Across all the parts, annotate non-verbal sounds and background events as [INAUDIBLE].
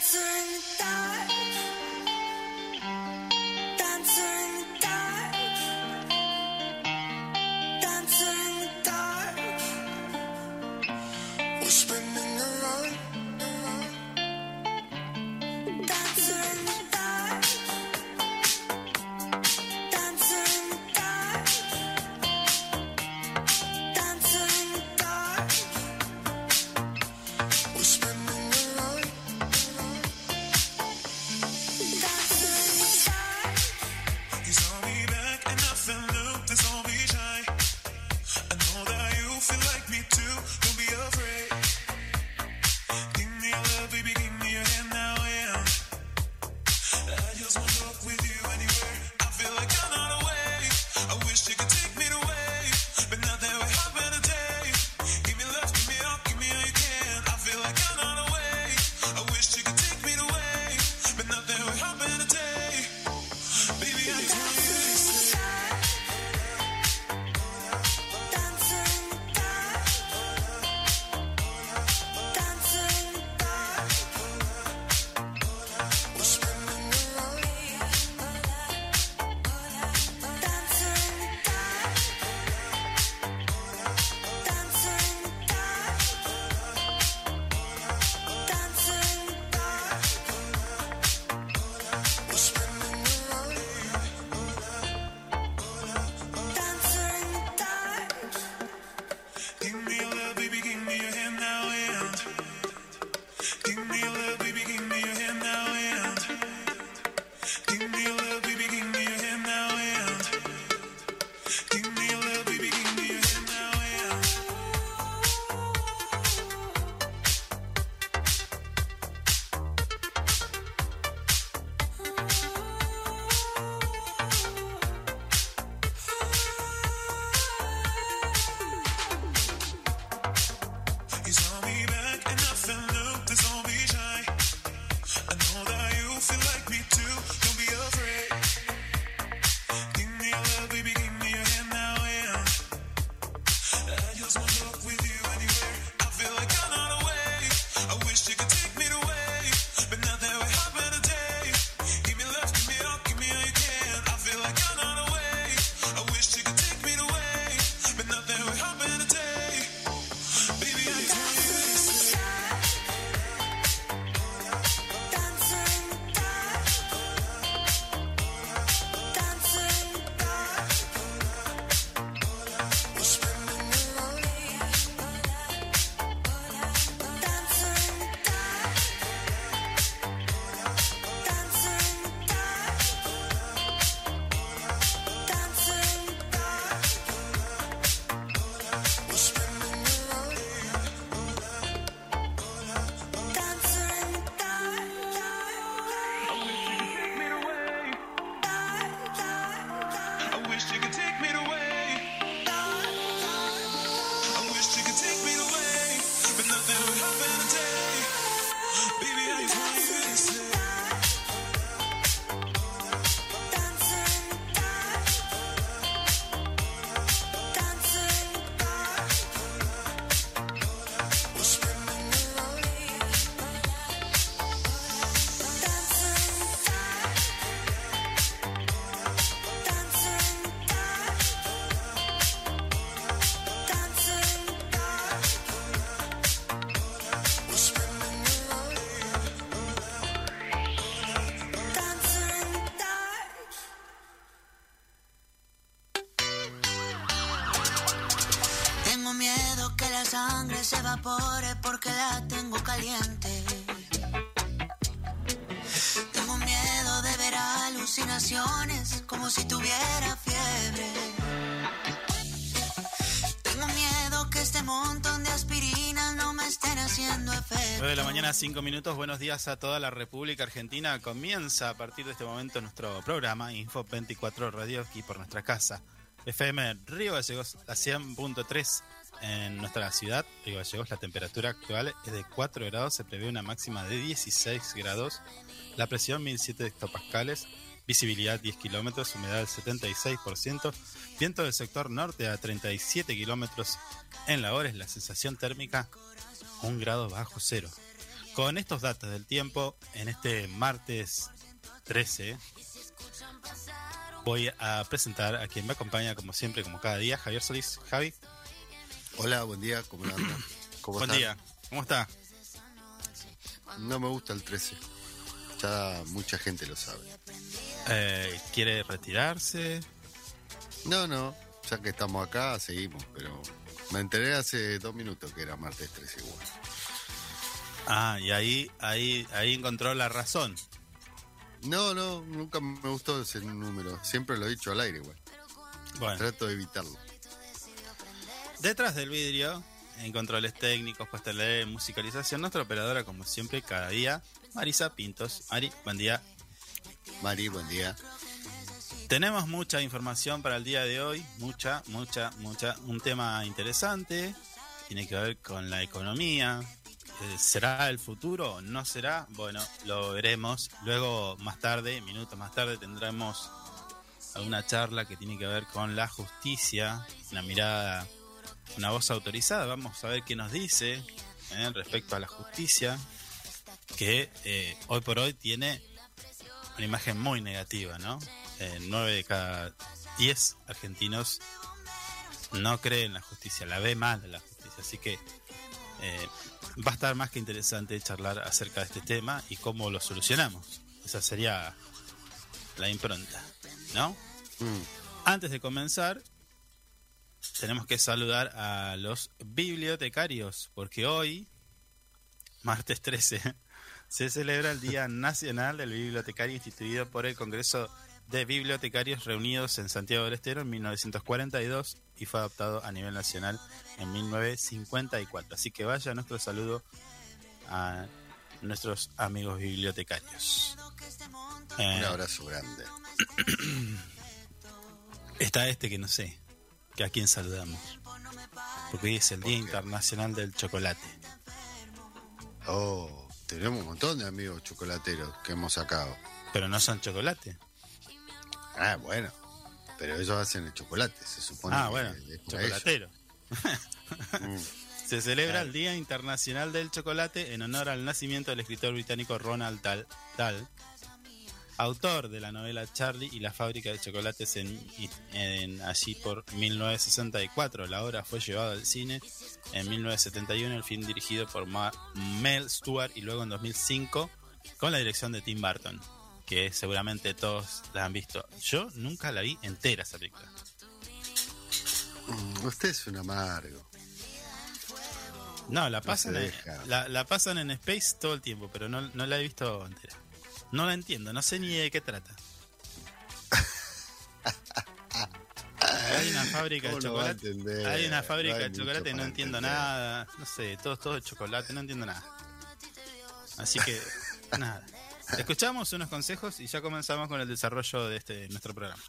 se 9 de la mañana, 5 minutos. Buenos días a toda la República Argentina. Comienza a partir de este momento nuestro programa Info 24 Radio aquí por nuestra casa. FM Río Gallegos, a 100.3 en nuestra ciudad, Río Gallegos, la temperatura actual es de 4 grados, se prevé una máxima de 16 grados, la presión 1007 hectopascales, visibilidad 10 kilómetros, humedad del 76%, viento del sector norte a 37 kilómetros en la hora, es la sensación térmica 1 grado bajo cero. Con estos datos del tiempo, en este martes 13, voy a presentar a quien me acompaña, como siempre, como cada día, Javier Solís. Javi. Hola, buen día, ¿cómo andan? [COUGHS] ¿Cómo buen día, ¿cómo está? No me gusta el 13. Ya mucha gente lo sabe. Eh, ¿Quiere retirarse? No, no, ya que estamos acá, seguimos, pero me enteré hace dos minutos que era martes 13 igual. Ah, y ahí, ahí, ahí encontró la razón. No, no, nunca me gustó ese número. Siempre lo he dicho al aire, igual. Bueno. Trato de evitarlo. Detrás del vidrio, en controles técnicos, puesta de musicalización, nuestra operadora, como siempre, cada día, Marisa Pintos. Mari, buen día. Mari, buen día. Tenemos mucha información para el día de hoy, mucha, mucha, mucha. Un tema interesante, tiene que ver con la economía. Eh, ¿Será el futuro? ¿No será? Bueno, lo veremos. Luego, más tarde, minutos más tarde, tendremos alguna charla que tiene que ver con la justicia, una mirada, una voz autorizada. Vamos a ver qué nos dice eh, respecto a la justicia, que eh, hoy por hoy tiene una imagen muy negativa, ¿no? 9 de cada 10 argentinos no creen en la justicia, la ve mal la justicia. Así que va a estar más que interesante charlar acerca de este tema y cómo lo solucionamos. Esa sería la impronta, ¿no? Mm. Antes de comenzar, tenemos que saludar a los bibliotecarios, porque hoy, martes 13, [LAUGHS] se celebra el Día Nacional del Bibliotecario instituido por el Congreso de Bibliotecarios Reunidos en Santiago del Estero en 1942 y fue adoptado a nivel nacional en 1954. Así que vaya nuestro saludo a nuestros amigos bibliotecarios. Un eh, abrazo grande. [CLEARS THROAT] Está este que no sé, que a quién saludamos. Porque hoy es el Día Internacional del Chocolate. Oh. Tenemos un montón de amigos chocolateros que hemos sacado. Pero no son chocolate. Ah, bueno. Pero ellos hacen el chocolate, se supone. Ah, bueno, chocolatero. [LAUGHS] Mm. [LAUGHS] Se celebra el Día Internacional del Chocolate en honor al nacimiento del escritor británico Ronald Dahl, autor de la novela Charlie y la fábrica de chocolates en, allí por 1964. La obra fue llevada al cine en 1971, el film dirigido por Mel Stewart y luego en 2005 con la dirección de Tim Burton, que seguramente todos la han visto. Yo nunca la vi entera esa película. Mm, usted es un amargo. No, la pasan, en, la, pasan en Space todo el tiempo, pero no, no la he visto entera. No la entiendo, no sé ni de qué trata. [LAUGHS] Hay una fábrica de chocolate. Hay una fábrica de chocolate, no entiendo nada. No sé, todo, todo de chocolate, no entiendo nada. Así que, [LAUGHS] nada. Escuchamos unos consejos y ya comenzamos con el desarrollo de este nuestro programa.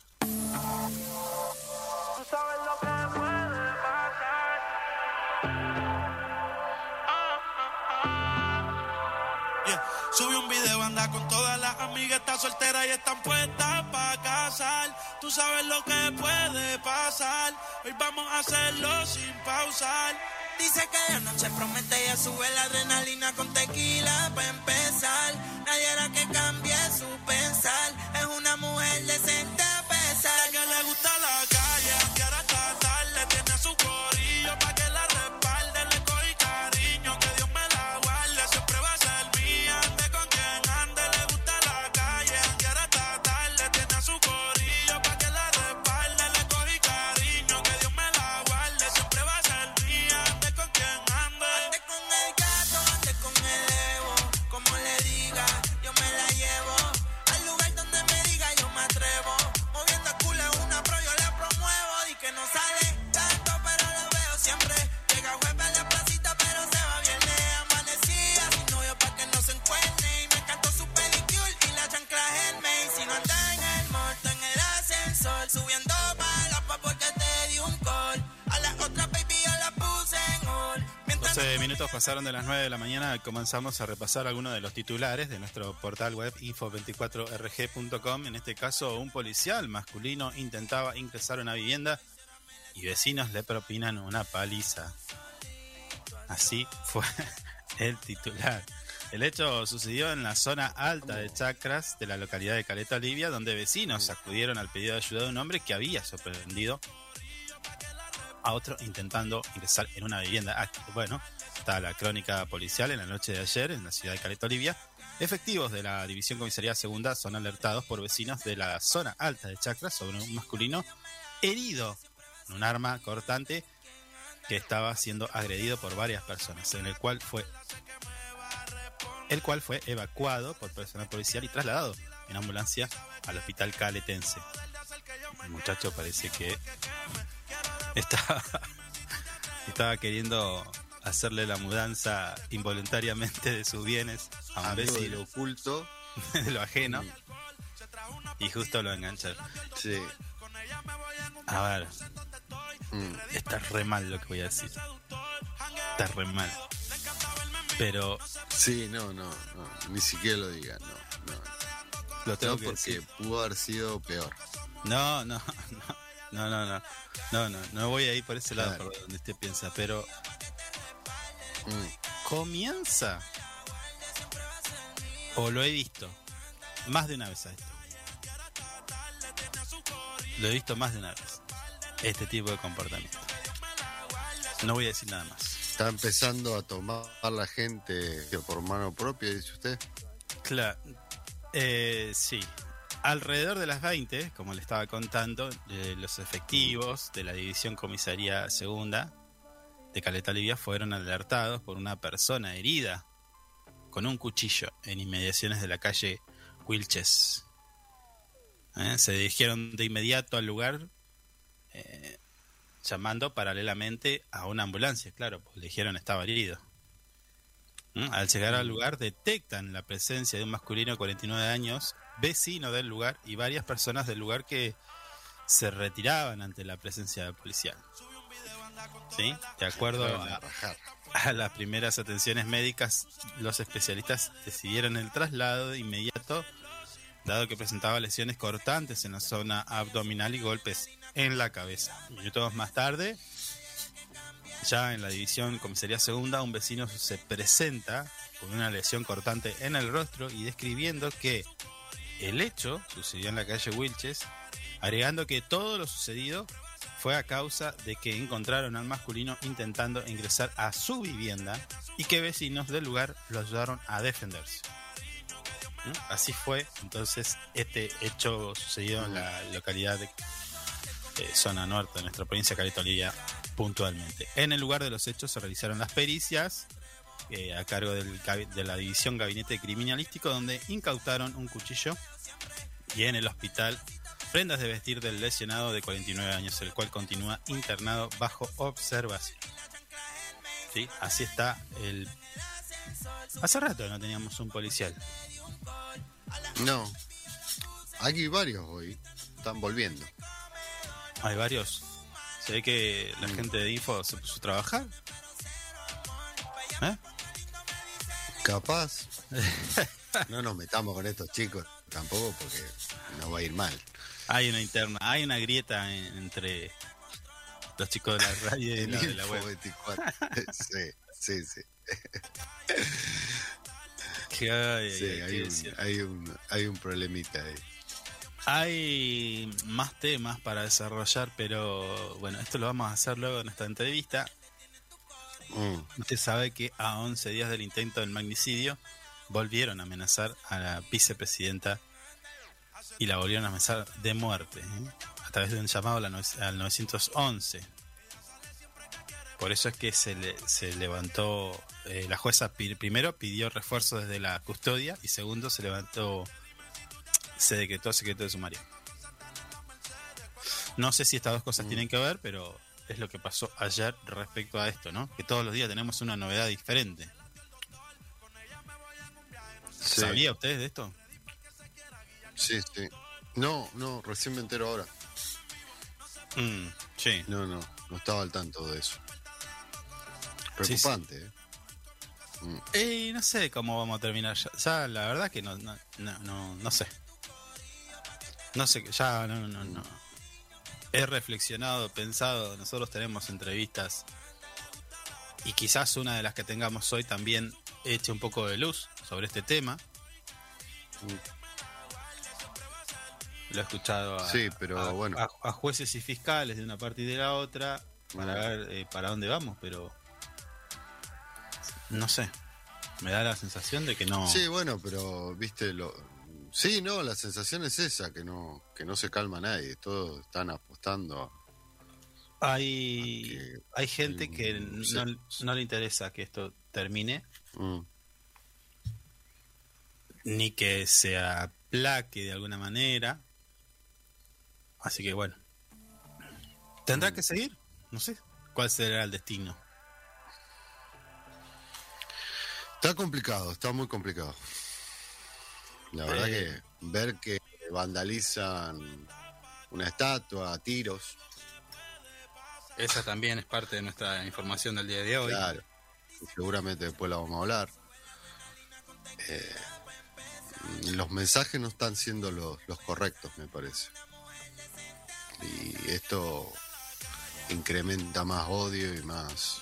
Subí un video, anda con todas las amigas, está soltera y están puestas para casar. Tú sabes lo que puede pasar, hoy vamos a hacerlo sin pausar. Dice que de noche promete ella sube la adrenalina con tequila para empezar. Hará que cambie su pensar, es una mujer decente pasaron de las 9 de la mañana, comenzamos a repasar algunos de los titulares de nuestro portal web info24rg.com. En este caso, un policial masculino intentaba ingresar a una vivienda y vecinos le propinan una paliza. Así fue [LAUGHS] el titular. El hecho sucedió en la zona alta de Chacras de la localidad de Caleta Olivia, donde vecinos acudieron al pedido de ayuda de un hombre que había sorprendido a otro intentando ingresar en una vivienda. Ah, bueno, está la crónica policial en la noche de ayer en la ciudad de Caleta Olivia. Efectivos de la División Comisaría Segunda son alertados por vecinos de la zona alta de Chacras sobre un masculino herido con un arma cortante que estaba siendo agredido por varias personas, en el cual fue el cual fue evacuado por personal policial y trasladado en ambulancia al hospital caletense. El muchacho parece que estaba, [LAUGHS] estaba queriendo hacerle la mudanza involuntariamente de sus bienes a un vecino lo oculto. [LAUGHS] de lo ajeno y justo lo engancharon. Sí. A ver, Mm. está re mal lo que voy a decir. Está re mal. Pero Sí, no, no, no. Ni siquiera lo diga, no. No, lo tengo no que porque decir. pudo haber sido peor. No, no, [LAUGHS] no, no, no, no, no, no, no voy a ir por ese lado por donde usted piensa, pero Mm. comienza o lo he visto más de una vez a esto. Lo he visto más de una vez. Este tipo de comportamiento. No voy a decir nada más. Está empezando a tomar la gente por mano propia, dice usted. Claro. Eh, sí. Alrededor de las 20, como le estaba contando, eh, los efectivos de la División Comisaría Segunda de Caleta Olivia fueron alertados por una persona herida con un cuchillo en inmediaciones de la calle Wilches. Eh, Se dirigieron de inmediato al lugar eh, llamando paralelamente a una ambulancia, claro, pues le dijeron estaba herido. ¿Mm? Al llegar al lugar detectan la presencia de un masculino de 49 años, vecino del lugar y varias personas del lugar que se retiraban ante la presencia policial. ¿Sí? De acuerdo a a las primeras atenciones médicas, los especialistas decidieron el traslado de inmediato, dado que presentaba lesiones cortantes en la zona abdominal y golpes en la cabeza. Minutos más tarde, ya en la división comisaría segunda, un vecino se presenta con una lesión cortante en el rostro y describiendo que el hecho sucedió en la calle Wilches, agregando que todo lo sucedido fue a causa de que encontraron al masculino intentando ingresar a su vivienda y que vecinos del lugar lo ayudaron a defenderse. ¿Mm? Así fue entonces este hecho sucedido en la localidad de eh, zona norte de nuestra provincia Caleta Olivia puntualmente. En el lugar de los hechos se realizaron las pericias eh, a cargo de la división Gabinete Criminalístico donde incautaron un cuchillo y en el hospital prendas de vestir del lesionado de 49 años, el cual continúa internado bajo observación. ¿Sí? Así está el... Hace rato no teníamos un policial. No. Aquí varios hoy están volviendo. Hay varios. Se ve que la Mm. gente de Info se puso a trabajar. ¿Eh? Capaz. [LAUGHS] No nos metamos con estos chicos tampoco porque nos va a ir mal. Hay una interna, hay una grieta en- entre los chicos de la radio y [LAUGHS] la, de la web. 24. [LAUGHS] sí, sí, sí. Sí, hay un, hay un, hay un problemita ahí. Hay más temas para desarrollar, pero bueno, esto lo vamos a hacer luego en esta entrevista. Mm, Usted sabe que a 11 días del intento del magnicidio volvieron a amenazar a la vicepresidenta y la volvieron a amenazar de muerte ¿eh? a través de un llamado al 911. Por eso es que se, le- se levantó, eh, la jueza primero pidió refuerzo desde la custodia y segundo se levantó, se decretó secreto de sumario. No sé si estas dos cosas Mm. tienen que ver, pero es lo que pasó ayer respecto a esto, ¿no? Que todos los días tenemos una novedad diferente. Sí, ¿Sabía usted de esto? Sí, sí. No, no, recién me entero ahora. Mm, sí. No, no, no estaba al tanto de eso. Sí, sí. Preocupante, ¿eh? Eh, no sé cómo vamos a terminar ya. Ya, la verdad que no, no, no, no, no sé. No sé, ya no, no, no. He reflexionado, pensado, nosotros tenemos entrevistas y quizás una de las que tengamos hoy también eche un poco de luz sobre este tema. Lo he escuchado a, Sí, pero a- bueno. a- a jueces y fiscales de una parte y de la otra para ver eh, para dónde vamos, pero no sé. Me da la sensación de que no. Sí, bueno, pero viste lo Sí, no, la sensación es esa, que no que no se calma nadie, todos están apostando. Hay, hay gente que no, no le interesa que esto termine, Mm, ni que se aplaque de alguna manera. Así que bueno. ¿Tendrá que seguir? No sé. ¿Cuál será el destino? Está complicado, está muy complicado. La verdad Eh. que ver que vandalizan una estatua a tiros, Esa también es parte de nuestra información del día de hoy. claro, seguramente después la vamos a hablar. Eh, los mensajes no están siendo los, los correctos, me parece. Y esto incrementa más odio y más...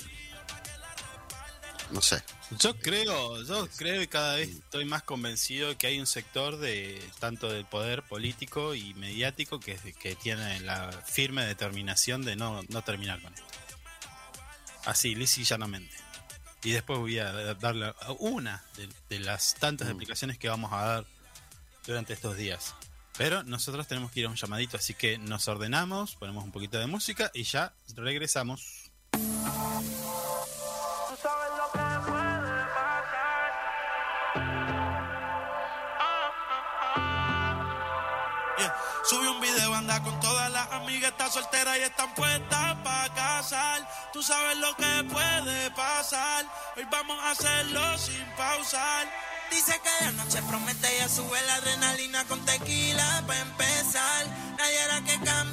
No sé. Yo creo, yo creo y cada vez estoy más convencido que hay un sector de tanto del poder político y mediático que, que tiene la firme determinación de no, no terminar con esto. Así, lisa y llanamente. Y después voy a darle una de, de las tantas Mm. explicaciones que vamos a dar durante estos días. Pero nosotros tenemos que ir a un llamadito, así que nos ordenamos, ponemos un poquito de música y ya regresamos. Con todas las amigas, está soltera y están puestas para casar. Tú sabes lo que puede pasar. Hoy vamos a hacerlo sin pausar. Dice que la noche promete ya sube la adrenalina con tequila para empezar. Nadie hará que cambie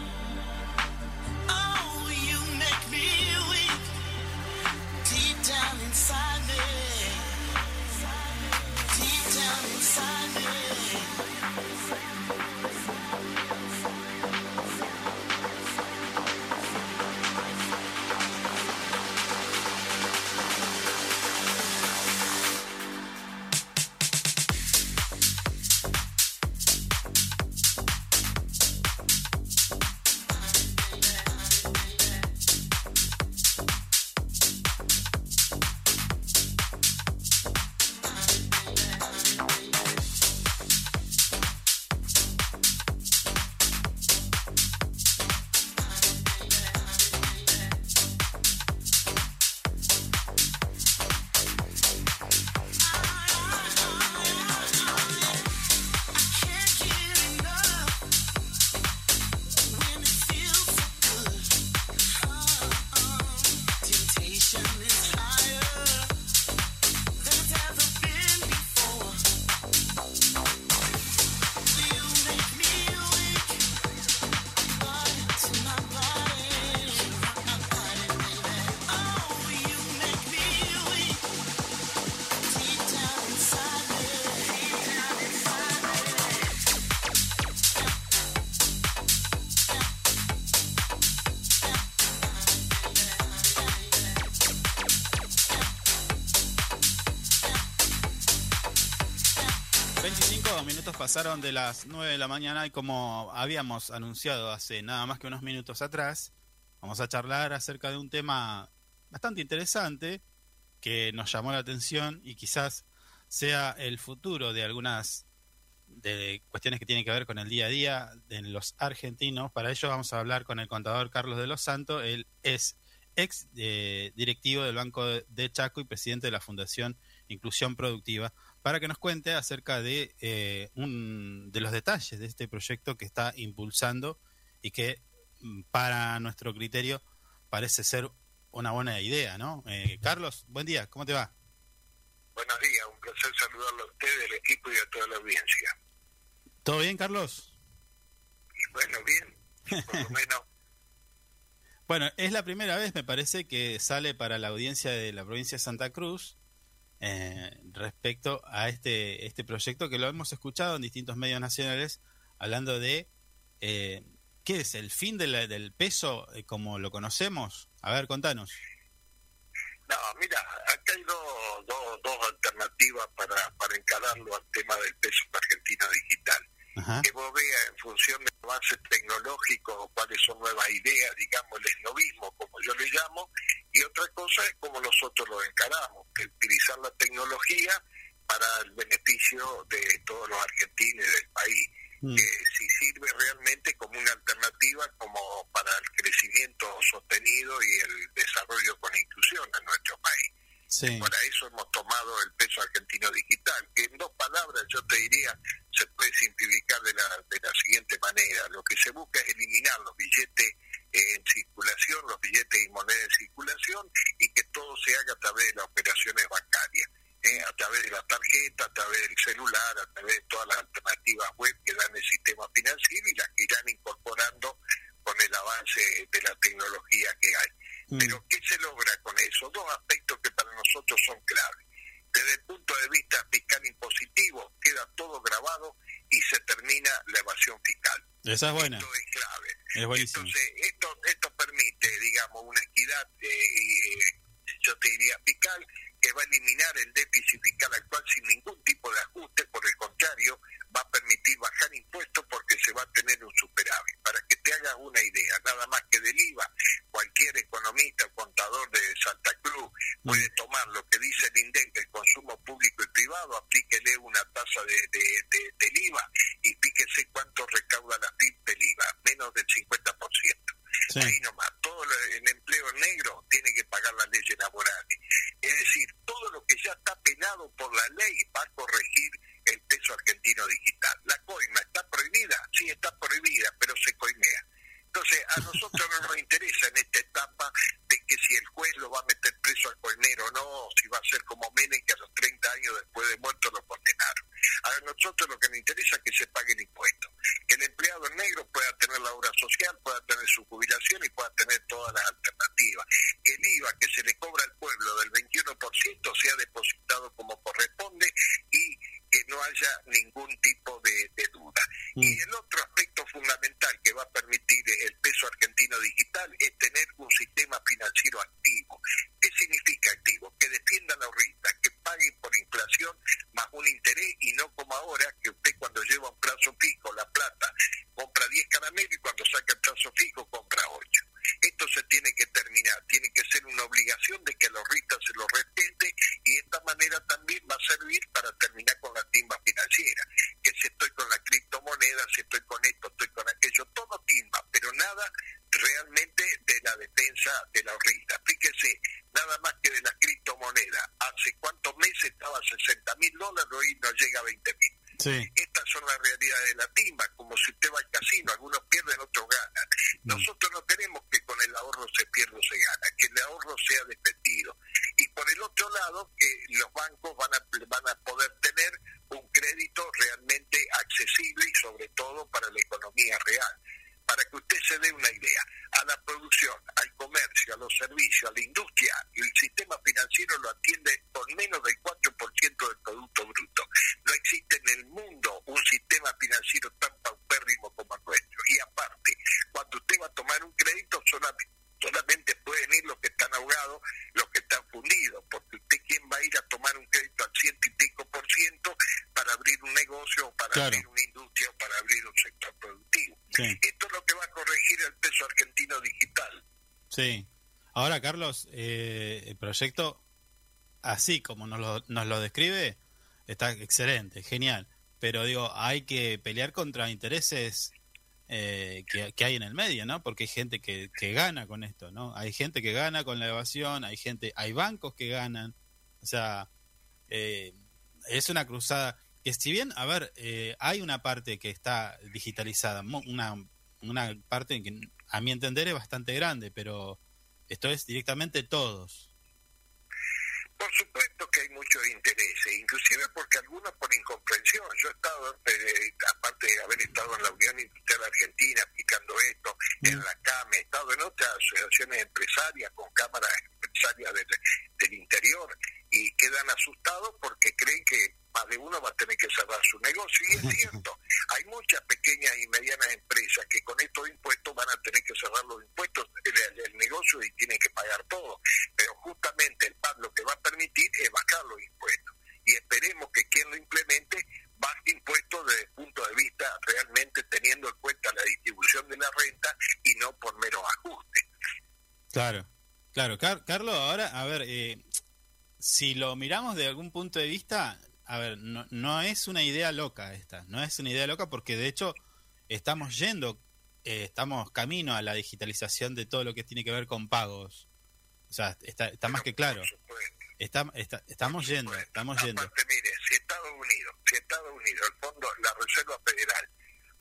pasaron de las 9 de la mañana y como habíamos anunciado hace nada más que unos minutos atrás, vamos a charlar acerca de un tema bastante interesante que nos llamó la atención y quizás sea el futuro de algunas de cuestiones que tienen que ver con el día a día de los argentinos. Para ello vamos a hablar con el contador Carlos de los Santos. Él es ex eh, directivo del Banco de Chaco y presidente de la Fundación Inclusión Productiva, para que nos cuente acerca de, eh, un, de los detalles de este proyecto que está impulsando y que mm, para nuestro criterio parece ser una buena idea, ¿no? Eh, Carlos, buen día, ¿cómo te va? Buenos días, un placer saludarlo a usted, al equipo y a toda la audiencia. ¿Todo bien, Carlos? Y bueno, bien, por lo [LAUGHS] menos, Bueno, es la primera vez, me parece, que sale para la audiencia de la provincia de Santa Cruz eh, respecto a este, este proyecto que lo hemos escuchado en distintos medios nacionales hablando de eh, qué es el fin de del peso eh, como lo conocemos. A ver, contanos. no, mira, acá hay dos, dos, dos alternativas para, para encararlo al tema del peso argentino digital. Ajá. Que vos veas en función del avance tecnológico cuáles son nuevas ideas, digamos, el esnovismo, como yo le llamo, y otra cosa es cómo nosotros lo encaramos, que utilizar la tecnología para el beneficio de todos los argentinos y del país. Mm, que si sirve realmente como una alternativa como para el crecimiento sostenido y el desarrollo con inclusión en nuestro país. sí. Para eso hemos tomado el peso argentino digital, que en dos palabras yo te diría se puede simplificar de la, de la siguiente manera. Lo que se busca es eliminar los billetes en circulación, los billetes y monedas en circulación y que todo se haga a través de las operaciones bancarias. eh, a través de la tarjeta, a través del celular, a través de todas las alternativas web que dan el sistema financiero y las que irán incorporando con el avance de la tecnología que hay. Mm, Pero ¿qué se logra con eso? Dos aspectos que para nosotros son claves. Desde el punto de vista fiscal impositivo, queda todo grabado y se termina la evasión fiscal. Esa es buena. Esto es clave. Es buenísimo. Entonces, esto, esto permite, digamos, una equidad, eh, eh, yo te diría, fiscal, que va a eliminar el déficit fiscal actual sin ningún tipo de ajuste, por el contrario, va a permitir bajar impuestos porque se va a tener un superávit. Para que te hagas una idea, nada más que del IVA, cualquier economista o contador de Santa Cruz puede tomar lo que dice el INDEC del consumo público y privado, aplíquele una tasa de, de- de- del IVA y fíjese cuánto recauda la PIB del IVA, menos del 50%. Sí. Ahí nomás, todo lo- el empleo negro tiene que pagar las leyes laborales. Es decir, todo lo que ya está penado por la ley va a corregir el peso argentino digital. La coima está prohibida, sí está prohibida, pero se coimea. Entonces, a nosotros no nos interesa en esta etapa de que si el juez lo va a meter preso al colnero o no, si va a ser como Menem que a los 30 años después de muerto lo condenaron. A nosotros lo que nos interesa es que se pague el impuesto, que el empleado negro pueda tener la obra social, pueda tener su jubilación y pueda tener todas las alternativas. Que el IVA que se le cobra al pueblo del 21% sea depositado como corresponde y que no haya ningún tipo de, duda. Mm. Y el otro aspecto fundamental que va a permitir eh, el peso argentino digital es tener un sistema financiero activo. ¿Qué significa activo? Que defienda la ahorrista, que pague por inflación más un interés y no como ahora que usted cuando lleva un plazo fijo la plata compra 10 caramelos y cuando saca el plazo fijo compra 8. Esto se tiene que terminar, tiene que ser una obligación de que los RITA se lo respete y de esta manera también va a servir para terminar con la timba financiera, que si estoy con la criptomoneda, si estoy con esto, estoy con aquello, todo timba, pero nada realmente de la defensa de la RITA. Fíjese, nada más que de la criptomoneda, hace cuántos meses estaba a 60 mil dólares, hoy no llega a 20 mil. Estas son las realidades de la timba, como si usted va al casino, algunos pierden, otros ganan. Nosotros no queremos que con el ahorro se pierda o se gana, que el ahorro sea defendido. Y por el otro lado, que los bancos van a, van a poder tener un crédito realmente accesible y sobre todo para la economía real. Para que usted se dé una idea, a la producción, al comercio, a los servicios, a la industria, el sistema financiero lo atiende con menos del 4% del Producto Bruto. No existe en el mundo un sistema financiero tan paupérrimo como el nuestro. Y aparte, cuando usted va a tomar un crédito, solamente, solamente pueden ir los que están ahogados, los que están fundidos, porque usted quién va a ir a tomar un crédito al ciento y pico por ciento para abrir un negocio, o para abrir una industria, o para abrir un sector productivo. Esto es lo que va a corregir el peso argentino digital. Sí. Ahora, Carlos, eh, el proyecto, así como nos lo, nos lo describe, está excelente, genial. Pero digo, hay que pelear contra intereses eh, que, hay en el medio, ¿no? Porque hay gente que, que gana con esto, ¿no? Hay gente que gana con la evasión, hay gente, hay bancos que ganan. O sea, eh, es una cruzada que si bien, a ver, eh, hay una parte que está digitalizada, una, una parte que a mi entender es bastante grande, pero esto es directamente todos. Por supuesto que hay muchos intereses, inclusive porque algunos por incomprensión. Yo he estado, eh, aparte de haber estado en la Unión Industrial Argentina aplicando esto, en la CAME, he estado en otras asociaciones empresarias con cámaras empresarias del, del interior y quedan asustados porque creen que más de uno va a tener que cerrar su negocio. Y es [LAUGHS] cierto, hay muchas pequeñas y medianas empresas que con estos impuestos van a tener que cerrar los impuestos del, negocio y tienen que pagar todo. Pero justamente el PAD lo que va a permitir es bajar los impuestos. Y esperemos que quien lo implemente baje impuestos desde el punto de vista realmente teniendo en cuenta la distribución de la renta y no por mero ajuste. Claro, claro. Carlos, ahora, a ver, eh, si lo miramos de algún punto de vista, a ver, no, no es una idea loca esta, no es una idea loca porque de hecho estamos yendo, eh, estamos camino a la digitalización de todo lo que tiene que ver con pagos. O sea, está, está más que claro. Está, estamos yendo, estamos yendo. mire, si Estados Unidos, si Estados Unidos, el fondo, la Reserva Federal,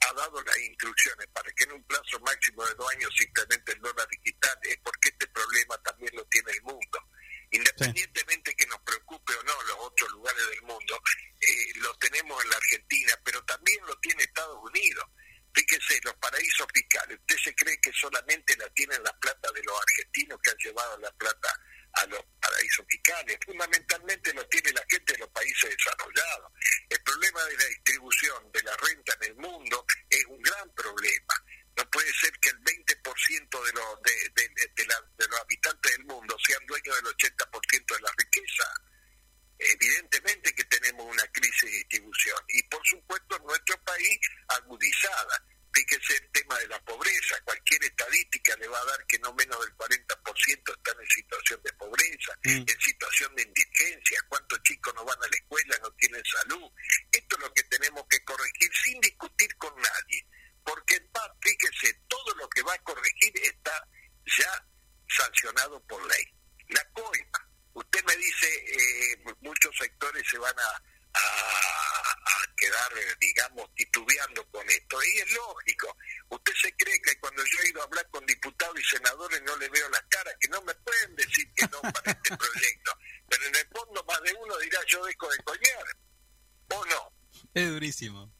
ha dado las instrucciones para que en un plazo máximo de dos años se implemente el dólar digital, es porque este problema también lo tiene el mundo. Independientemente que nos preocupe o no los otros lugares del mundo, eh, lo tenemos en la Argentina, pero también lo tiene Estados Unidos. Fíjese, los paraísos fiscales, ¿usted se cree que solamente la tienen la plata de los argentinos que han llevado la plata a los paraísos fiscales? Fundamentalmente lo tiene la gente de los países desarrollados. El problema de la distribución de la renta en el mundo es un gran problema. No puede ser que el 20% de los, de, de, los habitantes del mundo sean dueños del 80% de la riqueza. Evidentemente que tenemos una crisis de distribución y por supuesto en nuestro país agudizada. Fíjese el tema de la pobreza. Cualquier estadística le va a dar que no menos del 40% están en situación de pobreza, mm. en situación de indigencia. ¿Cuántos chicos no van a la escuela, no tienen salud? Esto es lo que tenemos que corregir sin discutir con nadie porque el PAD, fíjese, todo lo que va a corregir está ya sancionado por ley. La coima, usted me dice, eh, muchos sectores se van a, quedar, digamos, titubeando con esto. Y es lógico. Usted se cree que cuando yo he ido a hablar con diputados y senadores no le veo la cara, que no me pueden decir que no para este [LAUGHS] proyecto. Pero en el fondo más de uno dirá yo dejo de coñar. ¿O no? Es durísimo.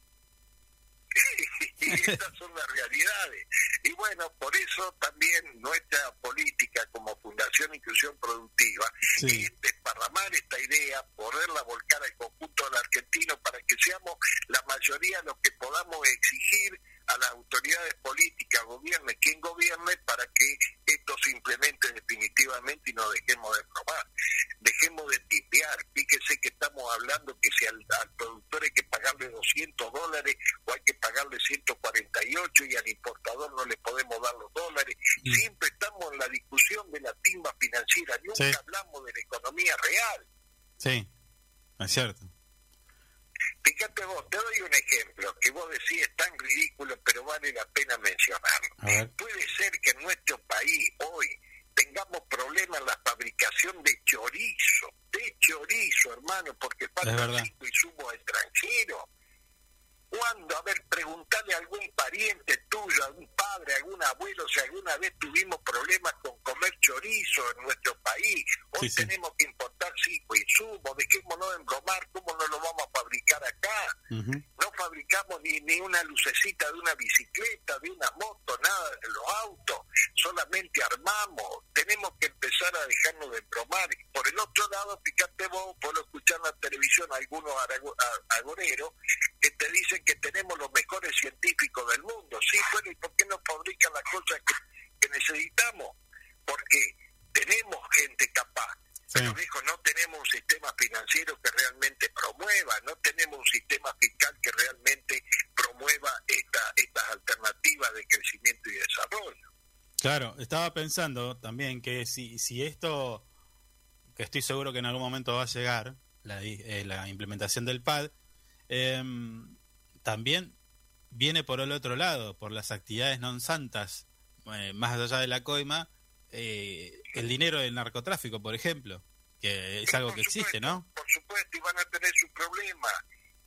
Y estas son las realidades. Y bueno, por eso también nuestra política como Fundación Inclusión Productiva es desparramar esta idea, poderla volcar al conjunto del argentino para que seamos la mayoría los que podamos exigir a las autoridades políticas, gobierne quien gobierne, para que esto se implemente definitivamente y no dejemos de probar. Dejemos de tipear. Fíjese que estamos hablando que si al, productor hay que pagarle 200 dólares o hay que pagarle 148 y al importador no le podemos dar los dólares. Mm. Siempre estamos en la discusión de la timba financiera, nunca Sí. hablamos de la economía real. Sí, es cierto. Fíjate vos, te doy un ejemplo que vos decís es tan ridículo, pero vale la pena mencionarlo. Puede ser que en nuestro país hoy tengamos problemas en la fabricación de chorizo, de chorizo, hermano, porque verdad. cinco insumos extranjeros. ¿Cuándo? A ver, preguntarle a algún pariente tuyo, a algún padre, a algún abuelo, si alguna vez tuvimos problemas con comer chorizo en nuestro país. Hoy Sí, sí. tenemos que importar cinco insumos, dejémonos de embromar, ¿cómo no lo vamos a fabricar acá? No fabricamos ni, ni una lucecita de una bicicleta, de una moto, nada de los autos, solamente armamos, tenemos que empezar a dejarnos de bromar. Por el otro lado, fíjate vos, por escuchar en la televisión a algunos agoreros que te dicen que tenemos los mejores científicos del mundo. Sí, bueno, ¿y por qué no fabrican las cosas que, que necesitamos? Porque tenemos gente capaz. Sí. Pero viejo, no tenemos un sistema financiero que realmente promueva, no tenemos un sistema fiscal que realmente promueva esta, estas alternativas de crecimiento y desarrollo. Claro, estaba pensando también que si, si esto, que estoy seguro que en algún momento va a llegar, la, eh, la implementación del PAD, em, también viene por el otro lado, por las actividades non santas, eh, más allá de la coima, eh, el dinero del narcotráfico, por ejemplo, que es algo Por que existe, ¿no? Por supuesto, y van a tener su problema.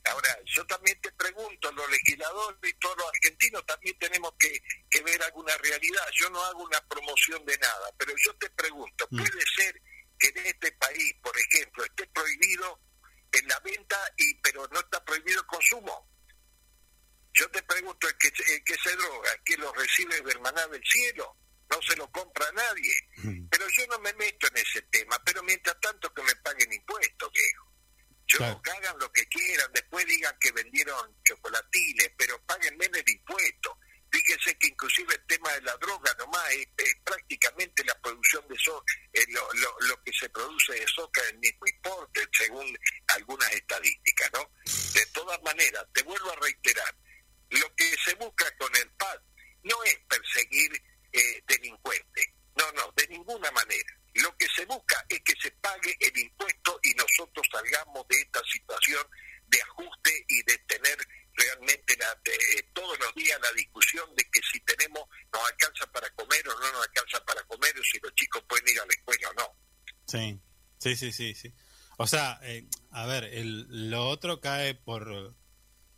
Ahora, yo también te pregunto, los legisladores y todos los argentinos también tenemos que, que ver alguna realidad. Yo no hago una promoción de nada, pero yo te pregunto, Mm. ¿puede ser que en este país, por ejemplo, esté prohibido en la venta, y pero no está prohibido el consumo? Yo te pregunto, ¿el que, se- el que se droga, que lo recibe de hermanar del cielo? No se lo compra a nadie. Pero yo no me meto en ese tema, pero mientras tanto que me paguen impuestos, viejo. Yo Claro. que hagan lo que quieran, después digan que vendieron chocolatines, pero páguenme el impuesto. Fíjense que inclusive el tema de la droga nomás es, es prácticamente la producción de soja, lo, lo, lo que se produce de soja el mismo importe, según algunas estadísticas, ¿no? De todas maneras, te vuelvo a reiterar, lo que se busca con el PAD no es perseguir eh, delincuentes, no, no, de ninguna manera. Lo que se busca es que se pague el impuesto y nosotros salgamos de esta situación de ajuste y de tener realmente la, de- todos los días la discusión de que si tenemos, nos alcanza para comer o no nos alcanza para comer, o si los chicos pueden ir a la escuela o no. Sí, sí, sí, sí, sí. O sea, eh, a ver, lo otro cae por,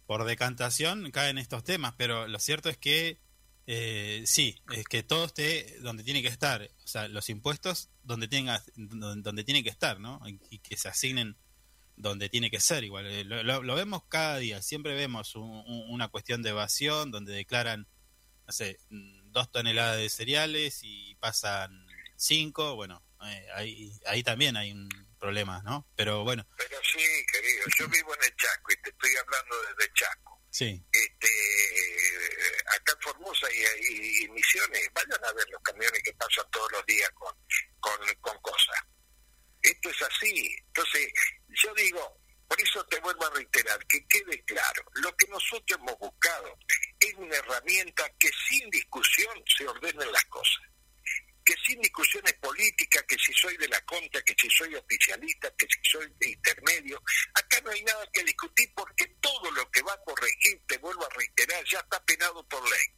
por decantación, cae en estos temas, pero lo cierto es que eh, sí, es que todo esté donde tiene que estar, o sea, los impuestos donde tenga, donde, tiene que estar, ¿no? Y, que se asignen donde tiene que ser igual. Eh, Lo, lo- lo vemos cada día, siempre vemos un- un- una cuestión de evasión donde declaran, no sé, dos toneladas de cereales y pasan cinco, bueno, eh, ahí, ahí también hay un problema, ¿no? Pero bueno, Pero sí, querido, yo [LAUGHS] vivo en el Chaco y te estoy hablando desde Chaco. sí, este acá en Formosa y, y- y Misiones, vayan a ver los camiones que pasan todos los días con, con, con cosas. Esto es así. Entonces, yo digo, por eso te vuelvo a reiterar, que quede claro, lo que nosotros hemos buscado es una herramienta que sin discusión se ordenen las cosas que sin discusiones políticas, que si soy de la contra, que si soy oficialista, que si soy de intermedio, acá no hay nada que discutir porque todo lo que va a corregir, te vuelvo a reiterar, ya está penado por ley.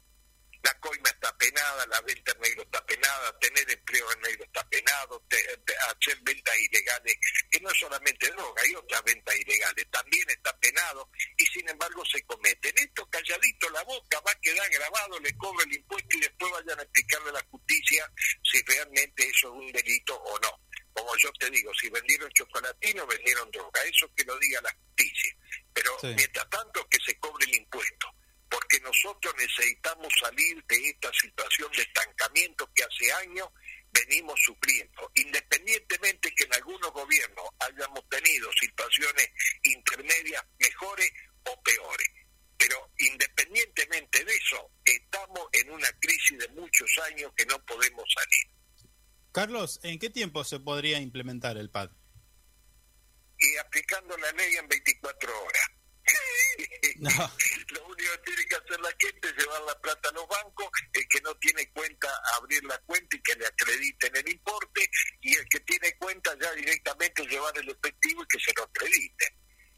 La coima está penada, la venta en negro está penada, tener empleo en negro está penado, te- te- hacer ventas ilegales, que no es solamente droga, hay otras ventas ilegales, también está penado y sin embargo se cometen. Esto calladito la boca va a quedar grabado, le cobra el impuesto y después vayan a explicarle a la justicia si realmente eso es un delito o no. Como yo te digo, si vendieron chocolatino, vendieron droga, eso que lo diga la justicia. Pero Sí. mientras tanto que se cobre el impuesto porque nosotros necesitamos salir de esta situación de estancamiento que hace años venimos sufriendo, independientemente que en algunos gobiernos hayamos tenido situaciones intermedias mejores o peores. Pero independientemente de eso, estamos en una crisis de muchos años que no podemos salir. Carlos, ¿en qué tiempo se podría implementar el PAD? Y aplicando la ley en 24 horas. No. [LAUGHS] Lo único que tiene que hacer la gente es llevar la plata a los bancos, el que no tiene cuenta, abrir la cuenta y que le acrediten el importe, y el que tiene cuenta ya directamente llevar el efectivo y que se lo acredite.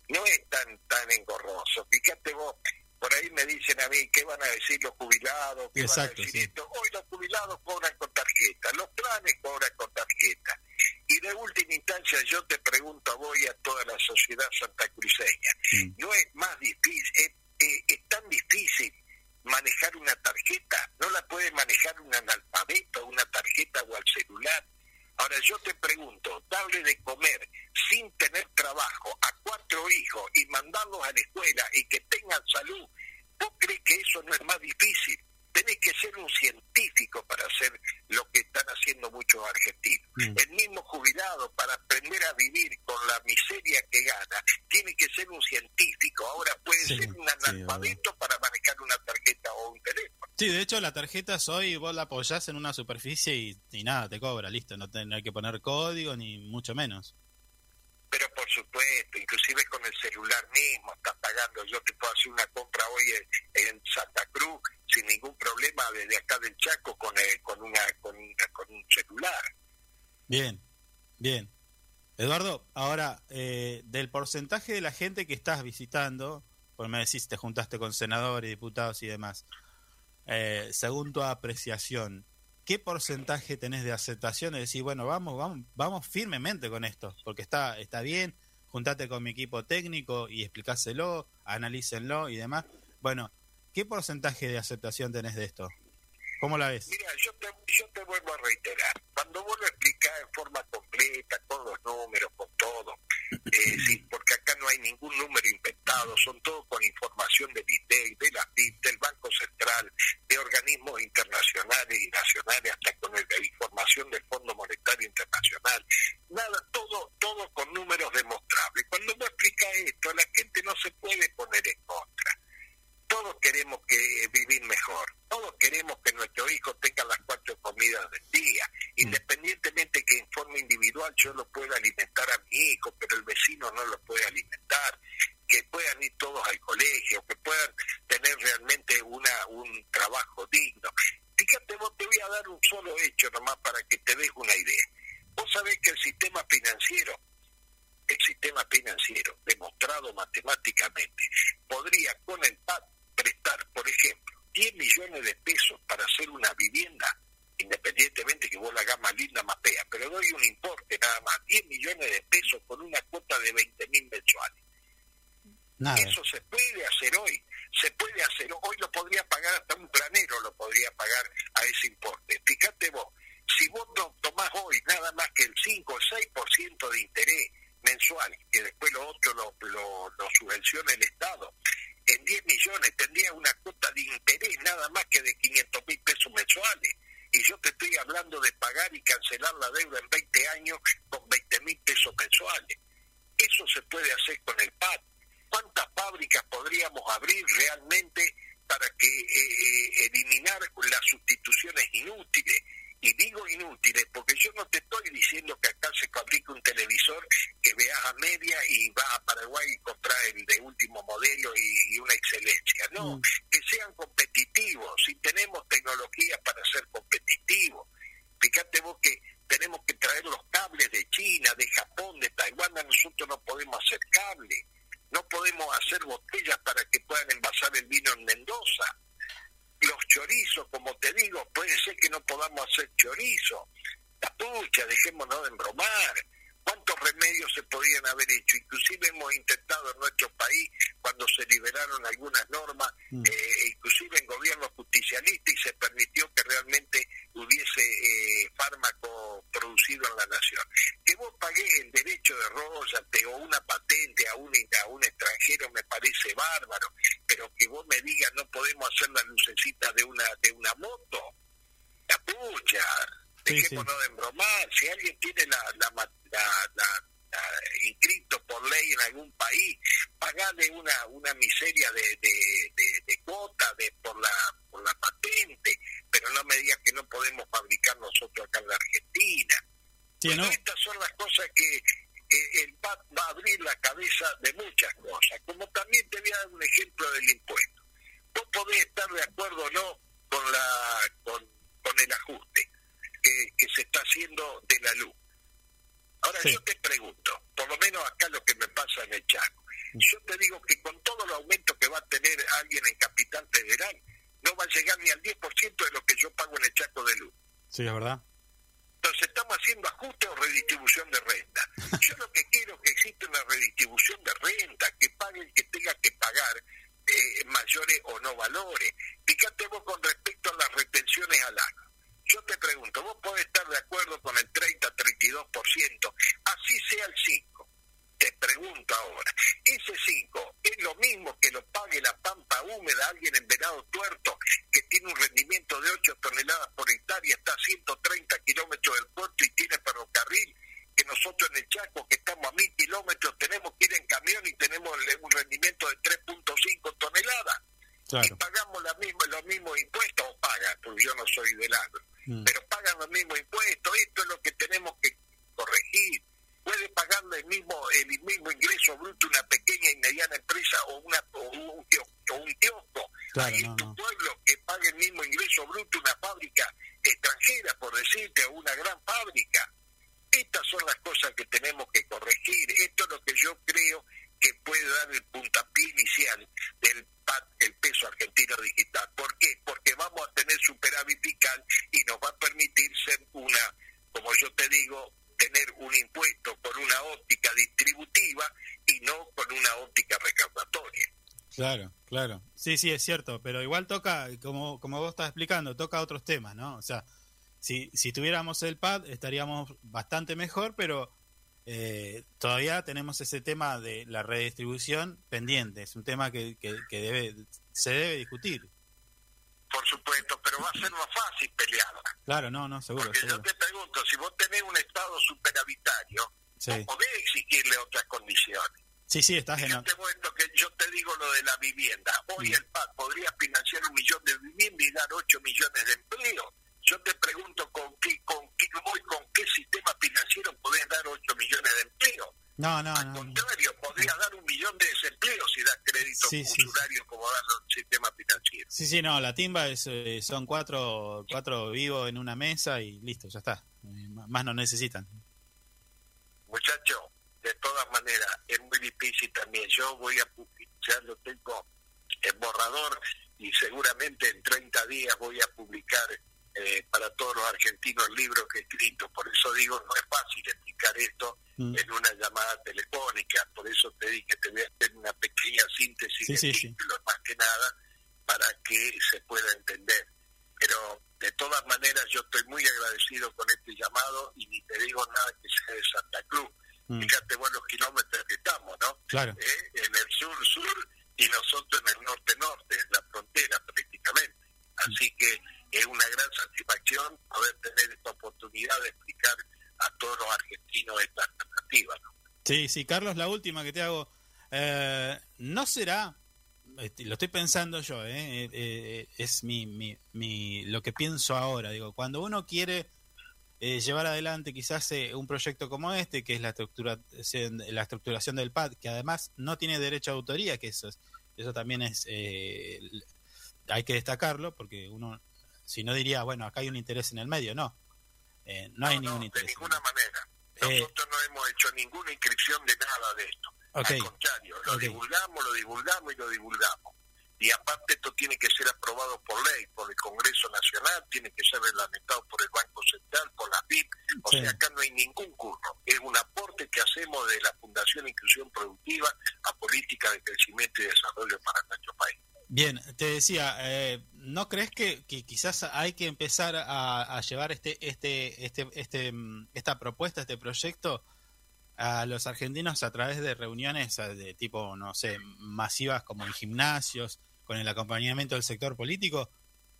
No es tan, tan engorroso. Fíjate vos, por ahí me dicen a mí, ¿qué van a decir los jubilados? ¿Qué van a decir sí. esto? Hoy los jubilados cobran con tarjeta, los planes cobran con tarjeta. Y de última instancia yo te pregunto a vos y a toda la sociedad santacruceña, Mm. ¿no es más difícil, es, es- es tan difícil manejar una tarjeta? ¿No la puede manejar un analfabeto, una tarjeta o al celular? Ahora yo te pregunto, darle de comer sin tener trabajo a cuatro hijos y mandarlos a la escuela y que tengan salud, ¿vos crees que eso no es más difícil? Tenés que ser un científico para hacer lo que están haciendo muchos argentinos. Mm. El mismo jubilado, para aprender a vivir con la miseria que gana, tiene que ser un científico. Ahora puede Sí, ser un sí, analfabeto para manejar una tarjeta o un teléfono. Sí, de hecho la tarjeta hoy vos la apoyás en una superficie y, y nada, te cobra, listo, no, te- no hay que poner código ni mucho menos. Pero por supuesto, inclusive con el celular mismo, estás pagando. Yo te puedo hacer una compra hoy en, Santa Cruz sin ningún problema desde acá del Chaco con, eh, con, una, con, una- con un celular. Bien, bien. Eduardo, ahora, eh, del porcentaje de la gente que estás visitando, pues me decís, te juntaste con senadores, diputados y demás, eh, según tu apreciación, ¿qué porcentaje tenés de aceptación de decir, bueno, vamos, vamos, vamos firmemente con esto, porque está, está bien, juntate con mi equipo técnico y explicáselo, analícenlo y demás? Bueno, ¿qué porcentaje de aceptación tenés de esto? ¿Cómo la ves? Mira, yo te, yo te vuelvo a reiterar. Cuando vos lo explicás en forma completa, con los números, con todo, eh, [LAUGHS] sí, porque acá no hay ningún número inventado, son todos con información del ITEC, de la FIP, del Banco Central, de organismos internacionales y nacionales, hasta con el- la información del Fondo Monetario Internacional. Nada, todo, todo con números demostrables. Cuando vos explicás esto, la gente no se puede poner en contra todos queremos que vivir mejor, todos queremos que nuestro hijo tenga las cuatro comidas del día, independientemente que en forma individual yo lo pueda alimentar a mi hijo, pero el vecino no lo puede alimentar, que puedan ir todos al colegio, que puedan tener realmente una un trabajo digno. Fíjate, vos te voy a dar un solo hecho nomás para que te des una idea. Vos sabés que el sistema financiero el sistema financiero demostrado matemáticamente podría con el PAD prestar, por ejemplo, 10 millones de pesos para hacer una vivienda, independientemente que vos la hagas más linda, más fea, pero doy un importe nada más, 10 millones de pesos con una cuota de 20 mil mensuales. Nada. Eso se puede hacer hoy, se puede hacer, hoy lo podría pagar hasta un planero, lo podría pagar a ese importe. Fíjate vos, si vos no tomás hoy nada más que el 5 o 6% de interés mensual, que después lo otro lo, lo, lo subvenciona el Estado, en 10 millones tendría una cuota de interés nada más que de 500 mil pesos mensuales. Y yo te estoy hablando de pagar y cancelar la deuda en 20 años con 20 mil pesos mensuales. Eso se puede hacer con el PAD. ¿Cuántas fábricas podríamos abrir realmente para que eh, eh, eliminar las sustituciones inútiles? Y digo inútiles porque yo no te estoy diciendo que acá se fabrique un televisor que veas a media y vas a Paraguay y compras el de último modelo y, y una excelencia. No, Mm. que sean competitivos. Si tenemos tecnología para ser competitivos. Fíjate vos que tenemos que traer los cables de China, de Japón, de Taiwán. Nosotros no podemos hacer cables. No podemos hacer botellas para que puedan envasar el vino en Mendoza. Los chorizos, como te digo, puede ser que no podamos hacer chorizo. La pucha, dejémonos de embromar. ¿Cuántos remedios se podían haber hecho? Inclusive hemos intentado en nuestro país, cuando se liberaron algunas normas, Mm. eh, inclusive en gobierno justicialista, y se permitió que realmente hubiese eh, fármaco producido en la nación. Que vos pagués el derecho de royalty o una patente a un, a un extranjero me parece bárbaro, pero que vos me digas no podemos hacer la lucecita de una, de una moto. La pucha, Sí, dejémonos de embromar. Si alguien tiene la, la, la- la- inscrito por ley en algún país, pagale una, una miseria de, de, de- de cuota de, por, la, por la patente, pero no me digas que no podemos fabricar nosotros acá en la Argentina. Sí, estas son las cosas que eh, el PAD va a abrir la cabeza de muchas cosas, como también te voy a dar un ejemplo del impuesto. Vos podés estar de acuerdo o no con, la, con, con el ajuste haciendo de la luz. Ahora Sí. yo te pregunto, por lo menos acá lo que me pasa en el Chaco, yo te digo que con todo el aumento que va a tener alguien en Capital Federal, no va a llegar ni al 10% de lo que yo pago en el Chaco de luz. Sí, es verdad. Entonces, ¿estamos haciendo ajuste o redistribución de renta? [LAUGHS] Yo lo que quiero es que exista una redistribución de renta, que pague el que tenga que pagar eh, mayores o no valores. Fíjate vos con respecto a las retenciones al agua. Yo te pregunto, vos podés estar de acuerdo con el 30-32%, así sea el 5%. Te pregunto ahora, ese 5 es lo mismo que lo pague la pampa húmeda alguien en Venado Tuerto que tiene un rendimiento de 8 toneladas por hectárea, está a 130 kilómetros del puerto y tiene ferrocarril, que nosotros en el Chaco, que estamos a mil kilómetros, tenemos que ir en camión y tenemos un rendimiento de 3.5 toneladas Claro. pagamos la misma, los mismos impuestos, o pagan, porque yo no soy del agro, Mm. pero pagan los mismos impuestos, esto es lo que tenemos que corregir. Puede pagarle el mismo, el mismo ingreso bruto una pequeña y mediana empresa o, una, o un kiosco, o un kiosco Claro, no, en tu no. pueblo que pague el mismo ingreso bruto una fábrica extranjera, por decirte, o una gran fábrica. Estas son las cosas que tenemos que corregir. Esto es lo que yo creo que puede dar el puntapié inicial del PAT, el peso argentino digital. ¿Por qué? Porque vamos a tener superávit fiscal y nos va a permitir ser una, como yo te digo, tener un impuesto con una óptica distributiva y no con una óptica recaudatoria. Claro, claro. Sí, sí, es cierto, pero igual toca, como, como vos estás explicando, toca otros temas, ¿no? O sea, si, si tuviéramos el pad estaríamos bastante mejor, pero eh, todavía tenemos ese tema de la redistribución pendiente. Es un tema que, que, que debe, se debe discutir. Por supuesto, pero va a ser más fácil pelearla. Claro, no, no, seguro, Porque yo seguro. te pregunto, si vos tenés un Estado superavitario, Sí, vos podés exigirle otras condiciones. sí, sí, estás en... Fíjate vos esto que yo te digo lo de la vivienda. Hoy Mm. el PAC podría financiar un millón de viviendas y dar 8 millones de empleos. Yo te pregunto con qué, con qué, hoy con qué sistema financiero podés dar 8 millones de empleos. No, no, Al no. no. contrario, podrías dar un millón de desempleos si das créditos Sí, sí, como dan los sistemas financieros. Sí, sí, no, la timba es, eh, son cuatro, cuatro vivos en una mesa y listo, ya está. Eh, Más no necesitan. Muchachos, de todas maneras, es muy difícil también. Yo voy a publicar, ya lo tengo en borrador y seguramente en 30 días voy a publicar eh, para todos los argentinos el libro que he escrito. Por eso digo, no es fácil explicar esto Mm. en una llamada telefónica. Por eso te dije que te voy a hacer una pequeña síntesis Sí, del sí, sí. título, más que nada, para que se pueda entender. Pero de todas maneras yo estoy muy agradecido con este llamado y ni te digo nada que sea de Santa Cruz. Mm. Fíjate vos los kilómetros que estamos, ¿no? Claro. ¿Eh? En el sur-sur y nosotros en el norte-norte, en la frontera prácticamente. Así que es una gran satisfacción poder tener esta oportunidad de explicar a todos los argentinos esta alternativa, ¿no? Sí, sí, Carlos, la última que te hago. Eh, ¿No será, este, lo estoy pensando yo, eh, eh, eh, es mi, mi, mi, lo que pienso ahora, digo, cuando uno quiere eh, llevar adelante quizás eh, un proyecto como este, que es la, estructura, la estructuración del PAD, que además no tiene derecho a autoría, que eso, es, eso también es, hay que destacarlo, porque uno, si no diría, bueno, acá hay un interés en el medio, no, eh, no hay ningún de interés. ninguna manera. Eh, Nosotros no hemos hecho ninguna inscripción de nada de esto. Al contrario, lo divulgamos, lo divulgamos y lo divulgamos. Y aparte esto tiene que ser aprobado por ley, por el Congreso Nacional, tiene que ser reglamentado por el Banco Central, por la BIP. O Sí. sea, acá no hay ningún curro. Es un aporte que hacemos de la Fundación Inclusión Productiva a política de crecimiento y desarrollo para nuestro país. Bien, te decía, eh, ¿no crees que, que quizás hay que empezar a, a llevar este, este, este, este, mm, esta propuesta, este proyecto a los argentinos a través de reuniones eh, de tipo, no sé, masivas como en gimnasios, con el acompañamiento del sector político?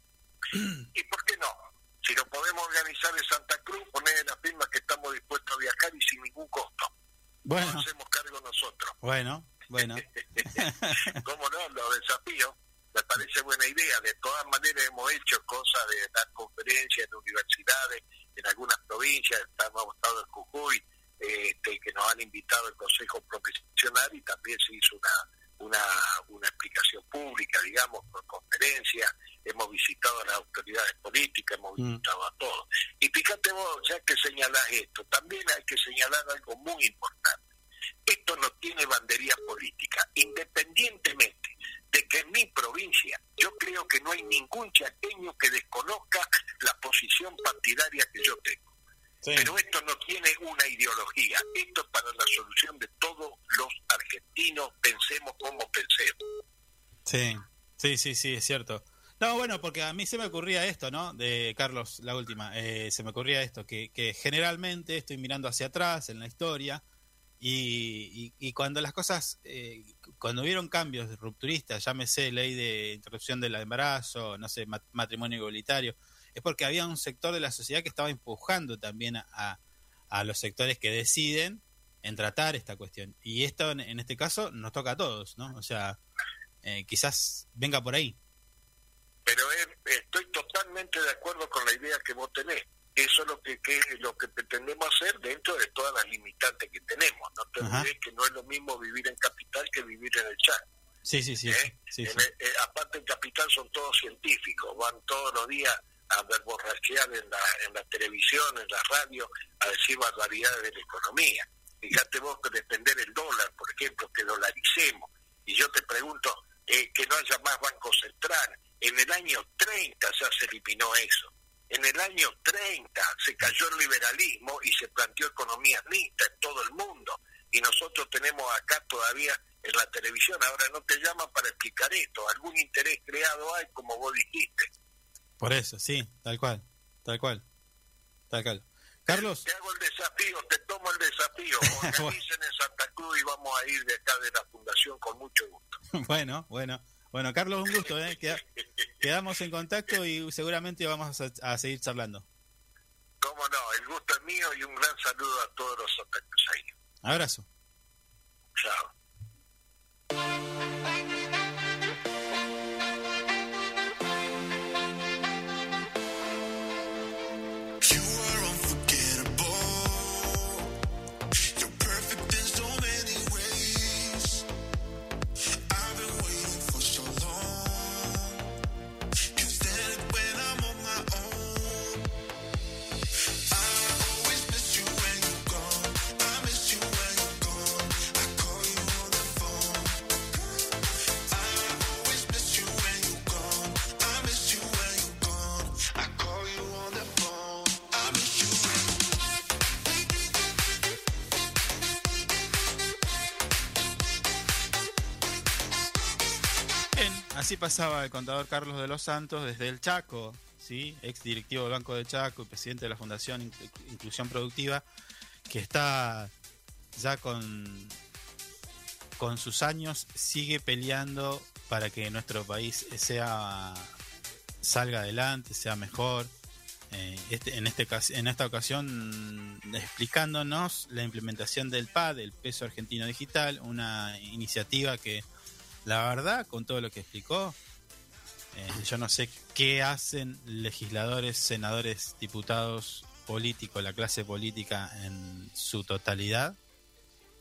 [CLEARS THROAT] ¿Y por qué no? Si lo podemos organizar en Santa Cruz, poner en la firma que estamos dispuestos a viajar y sin ningún costo. Bueno, Nos hacemos cargo nosotros. bueno, bueno. [LAUGHS] ¿Cómo no? Los desafíos. Me parece buena idea. De todas maneras hemos hecho cosas de dar conferencias en universidades, en algunas provincias. Estamos estado en Jujuy, este, que nos han invitado al Consejo Profesional y también se hizo una, una, una explicación pública, digamos, por conferencia, hemos visitado a las autoridades políticas, hemos Mm. visitado a todos. Y fíjate vos, ya que señalás esto, también hay que señalar algo muy importante. Esto no tiene bandería política, independientemente de que en mi provincia yo creo que no hay ningún chaqueño que desconozca la posición partidaria que yo tengo. Sí. Pero esto no tiene una ideología, esto es para la solución de todos los argentinos, pensemos como pensemos. Sí, sí, sí, sí, es cierto. No, bueno, porque a mí se me ocurría esto, ¿no? De Carlos, la última, eh, se me ocurría esto, que, que generalmente estoy mirando hacia atrás en la historia y, y, y cuando las cosas, eh, cuando hubieron cambios rupturistas, llámese ley de interrupción del embarazo, no sé, mat- matrimonio igualitario, es porque había un sector de la sociedad que estaba empujando también a, a los sectores que deciden en tratar esta cuestión. Y esto, en, este caso, nos toca a todos, ¿no? O sea, eh, quizás venga por ahí. Pero es- estoy totalmente de acuerdo con la idea que vos tenés. Eso es lo que, que lo que pretendemos hacer dentro de todas las limitantes que tenemos. No te olvides que no es lo mismo vivir en capital que vivir en el Chaco. Sí, sí, sí. ¿eh? sí, sí. En el- eh, aparte en capital son todos científicos, van todos los días a verborrachear en la, en la televisión, en la radio, a decir barbaridades de la economía. Fíjate vos que defender el dólar, por ejemplo, que dolaricemos. Y yo te pregunto, eh, que no haya más Banco Central. En el año 30 ya se eliminó eso. En el año 30 se cayó el liberalismo y se planteó economías mixtas en todo el mundo. Y nosotros tenemos acá todavía en la televisión, ahora no te llaman para explicar esto. Algún interés creado hay, como vos dijiste. Por eso, sí, tal cual, tal cual, tal cual. Carlos, Te hago el desafío, te tomo el desafío. [LAUGHS] Organicen en Santa Cruz y vamos a ir de acá de la fundación con mucho gusto. bueno, bueno, bueno, Carlos, un gusto, ¿eh? Queda- quedamos en contacto y seguramente vamos a, a seguir charlando. Cómo no, el gusto es mío y un gran saludo a todos los santacruceños. Abrazo. Chao. Pasaba el contador Carlos de los Santos desde el Chaco, ¿sí? ex directivo del Banco de Chaco y presidente de la Fundación Inc- Inclusión Productiva, que está ya con, con sus años, sigue peleando para que nuestro país sea salga adelante, sea mejor. Eh, este, en, este, en esta ocasión explicándonos la implementación del PAD, el peso argentino digital, una iniciativa que la verdad, con todo lo que explicó, eh, yo no sé qué hacen legisladores, senadores, diputados, políticos, la clase política en su totalidad,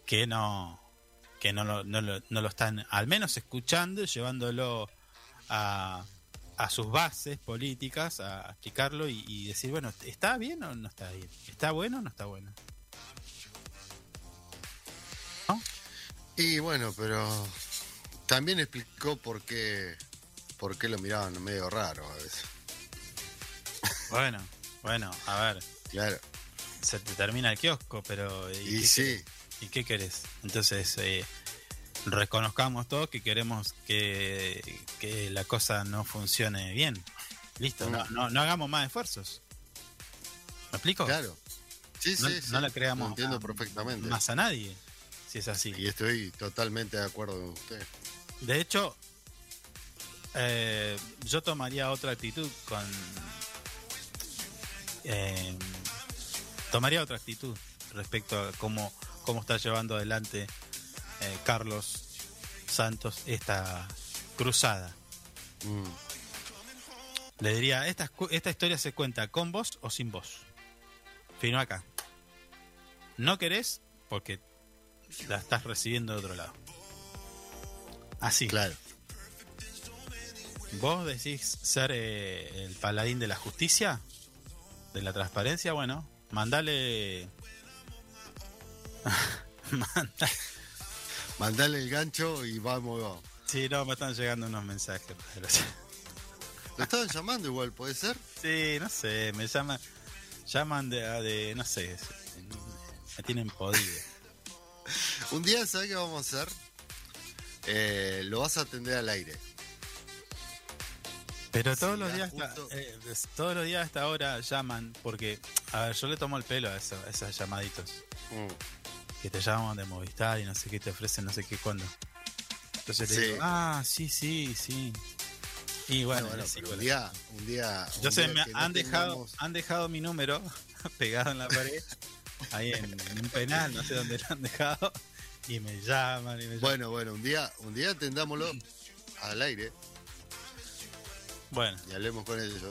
que no que no lo, no lo, no lo están al menos escuchando llevándolo a, a sus bases políticas, a explicarlo y decir, bueno, ¿está bien o no está bien? ¿Está bueno o no está bueno? Y bueno, pero también explicó por qué, por qué lo miraban medio raro a veces. Bueno, bueno, a ver, Claro. se te termina el kiosco, pero... Y qué sí, querés? ¿Y qué querés? Entonces, eh, reconozcamos todos que queremos que, que la cosa no funcione bien. Listo, no, no, no hagamos más esfuerzos. ¿Me explico? claro. Sí, no, sí, sí. no le creamos entiendo a- perfectamente. más a nadie, si es así. Y estoy totalmente de acuerdo con usted. De hecho, eh, yo tomaría otra actitud con... eh, tomaría otra actitud respecto a cómo, cómo está llevando adelante eh, Carlos Santos esta cruzada. Mm. Le diría, esta, esta historia se cuenta con vos o sin vos. Fino acá. no querés porque la estás recibiendo de otro lado. Así. Claro. ¿Vos decís ser eh, el paladín de la justicia? ¿De la transparencia? Bueno, mandale... [LAUGHS] Manda- Mandale el gancho y vamos. Sí, no, me están llegando unos mensajes. pero- Lo estaban llamando igual, ¿puede ser? Sí, no sé, me llaman... Llaman de, de no sé, me tienen podido. Un día, ¿sabes qué vamos a hacer? Eh, lo vas a atender al aire. Pero Sí, todos los días, hasta- eh, todos los días hasta ahora llaman, porque, a ver, yo le tomo el pelo a, eso- a esos llamaditos, Mm. que te llaman de Movistar y no sé qué te ofrecen, no sé qué cuándo. Entonces le Sí. digo, ah, sí, sí, sí. Y bueno, Bueno, bueno, sí, pero bueno. un día, un día. yo un sé, día me no han dejado, tengamos- han dejado mi número [LAUGHS] pegado en la pared, ahí en, en un penal, no sé dónde lo han dejado, y me llaman y me llaman. Bueno, bueno, un día, un día atendámoslo al aire Bueno, y hablemos con ellos.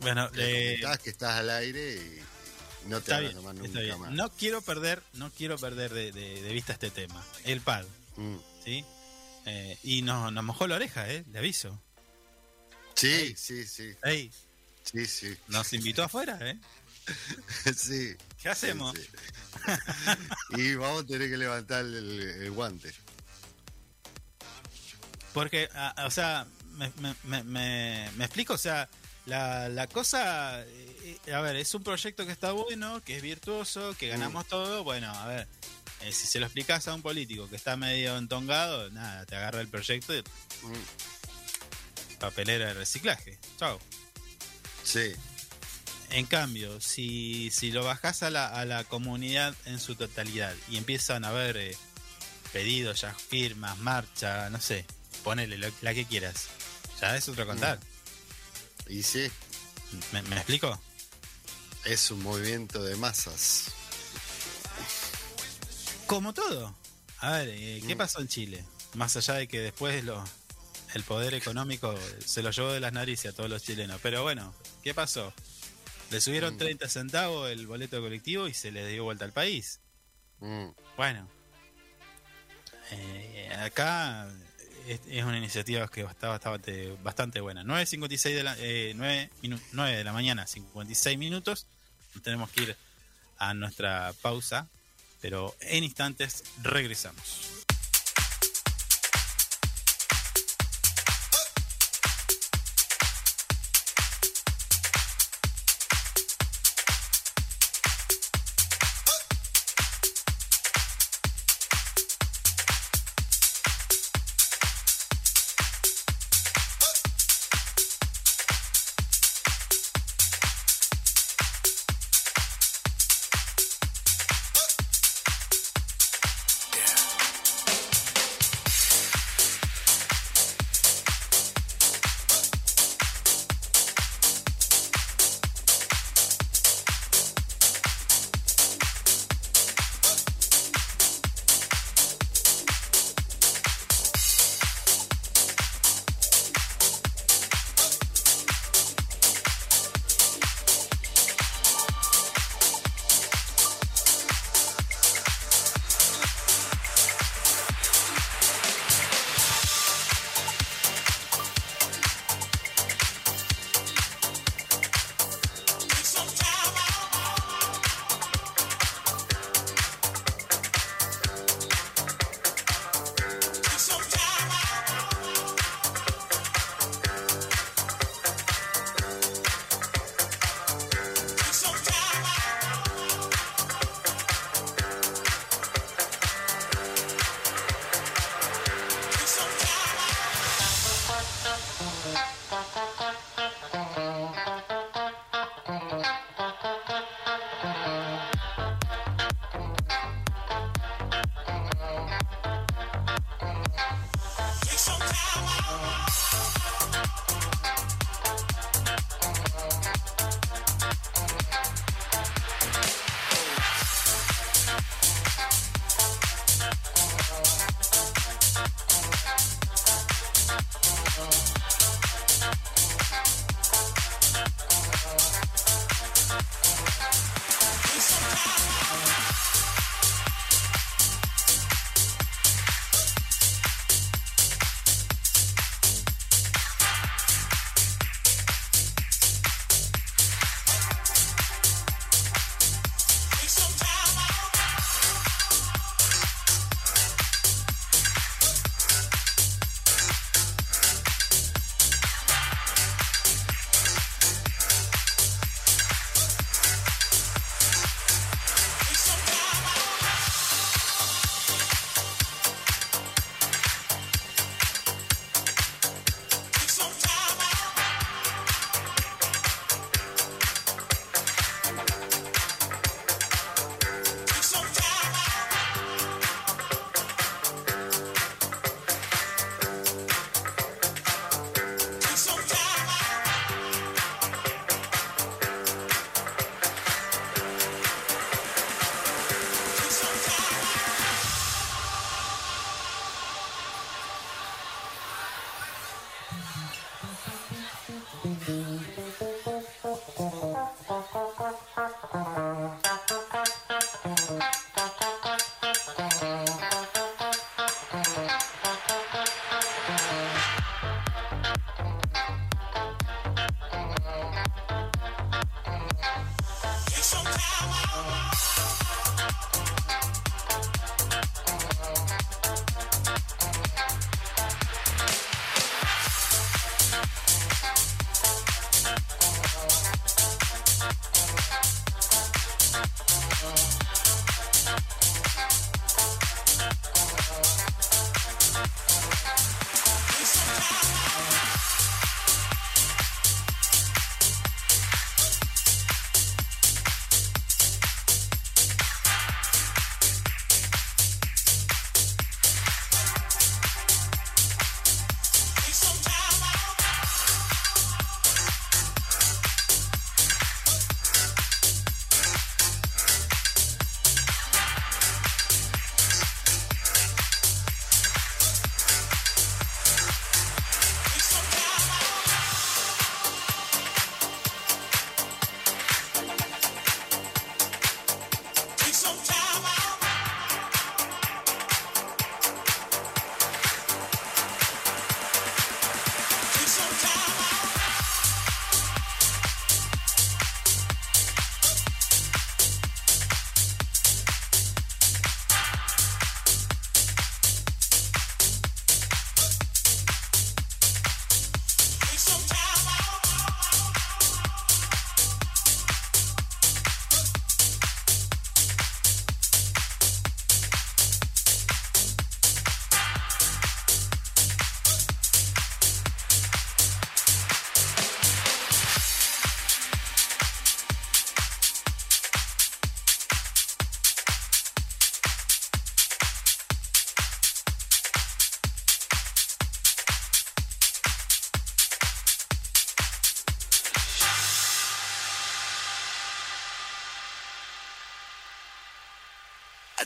bueno, Le eh, que estás al aire y no te bien, nunca bien. más. No quiero perder, no quiero perder de, de- de vista este tema. El pad, Mm. ¿sí? Eh, y nos, nos mojó la oreja, ¿eh? Le aviso. Sí, sí, sí, Ey, sí, sí, nos invitó afuera, ¿eh? [LAUGHS] sí. ¿Qué hacemos? sí, y vamos a tener que levantar el, el guante. Porque, a- o sea, me, me- me- me- explico, o sea, la, la cosa, eh, a ver, es un proyecto que está bueno, que es virtuoso, que ganamos todo, bueno, a ver, eh, si se lo explicas a un político que está medio entongado, nada, te agarra el proyecto y Mm. papelera de reciclaje. Chao. Sí, En cambio, si, si lo bajás a la, a la comunidad en su totalidad y empiezan a haber eh, pedidos, ya firmas, marcha, no sé, ponele lo- la que quieras, ya es otro contar. y sí, ¿Me, me explico? es un movimiento de masas. Como todo. A ver, eh, ¿qué Mm. pasó en Chile? Más allá de que después lo, el poder económico se lo llevó de las narices a todos los chilenos. Pero bueno, ¿qué pasó? Le subieron Mm. 30 centavos el boleto colectivo y se le dio vuelta al país. Mm. Bueno, eh, acá es, es una iniciativa que está bastante, bastante buena. 9.56 de la, eh, 9, minu- 9 de la mañana, 56 minutos. Tenemos que ir a nuestra pausa, pero en instantes regresamos.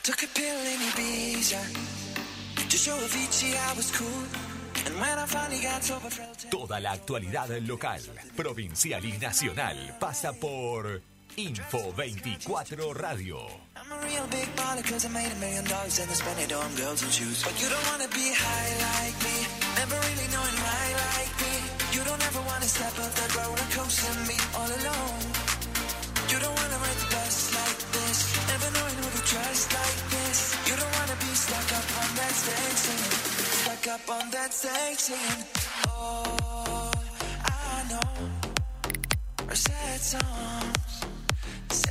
Took a pill in Ibiza to show Avicii I was cool. And when I finally got sober, felt Toda la actualidad local, provincial y nacional pasa por Info 24 Radio. I'm a real big baller cause I made a million dollars and I spent it on girls and shoes. But you don't wanna be high like me, never really knowing why stuck up on that stage singing. I know, are sad songs.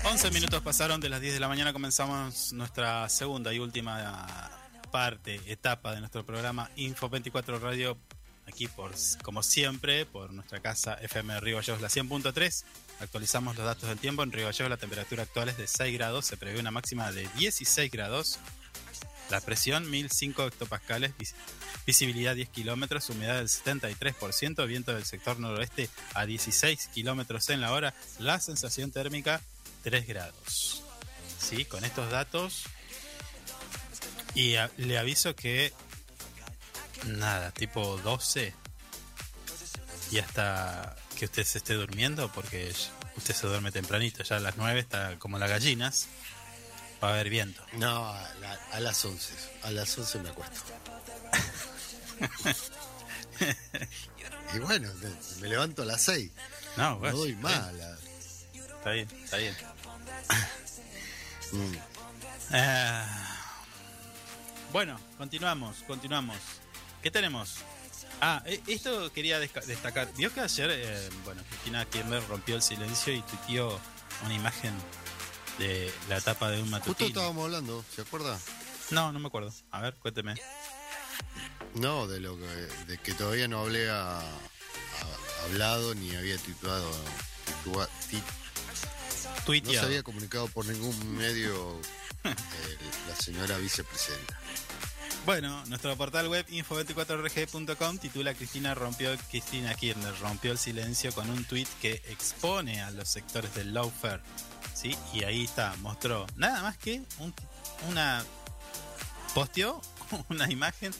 11 minutos pasaron de las 10 de la mañana, comenzamos nuestra segunda y última parte, etapa de nuestro programa Info 24 Radio, aquí por, como siempre, por nuestra casa FM Río Gallegos, la 100.3. Actualizamos los datos del tiempo. En Río Gallegos la temperatura actual es de 6 grados, se prevé una máxima de 16 grados. La presión 1005 hectopascales, visibilidad 10 kilómetros, humedad del 73%, viento del sector noroeste a 16 kilómetros en la hora, la sensación térmica 3 grados. ¿Sí? Con estos datos. Y a- le aviso que. Nada, tipo 12. Y hasta que usted se esté durmiendo, porque usted se duerme tempranito, ya a las 9 está como las gallinas. Va a haber viento. No, a, la- a las 11. A las 11 me acuesto. [LAUGHS] y bueno, me, levanto a las 6. No, No bueno, doy está más. bien, la- Está bien, está bien. Mm. Ah, bueno, continuamos, continuamos. ¿Qué tenemos? Ah, e- esto quería destacar. Vio que ayer, eh, bueno, Cristina Kirchner rompió el silencio y tuiteó una imagen de la tapa de un Justo matutino. estábamos hablando, ¿se acuerda? No, no me acuerdo. A ver, cuénteme. No, de lo que, de que todavía no hablé a, a- hablado ni había titulado. titua- ti- no se Tuiteado. había comunicado por ningún medio eh, la señora vicepresidenta. Bueno, nuestro portal web info24rg.com titula Cristina rompió Cristina Kirchner rompió el silencio con un tuit que expone a los sectores del lawfare, ¿sí? Y ahí está, mostró nada más que un- una posteó [LAUGHS] una imagen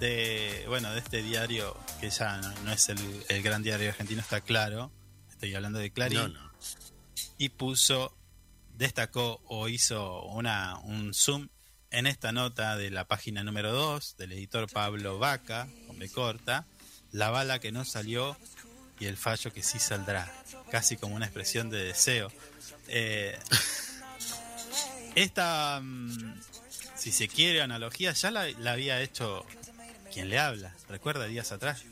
de bueno, de este diario que ya no, no es el, el gran diario argentino, está claro. Estoy hablando de Clarín No, no. y puso, destacó o hizo una, un zoom en esta nota de la página número 2 del editor Pablo Vaca, con B corta, la bala que no salió y el fallo que sí saldrá, casi como una expresión de deseo. Eh, [LAUGHS] esta, mm, si se quiere, analogía ya la, la había hecho quien le habla, recuerda días atrás.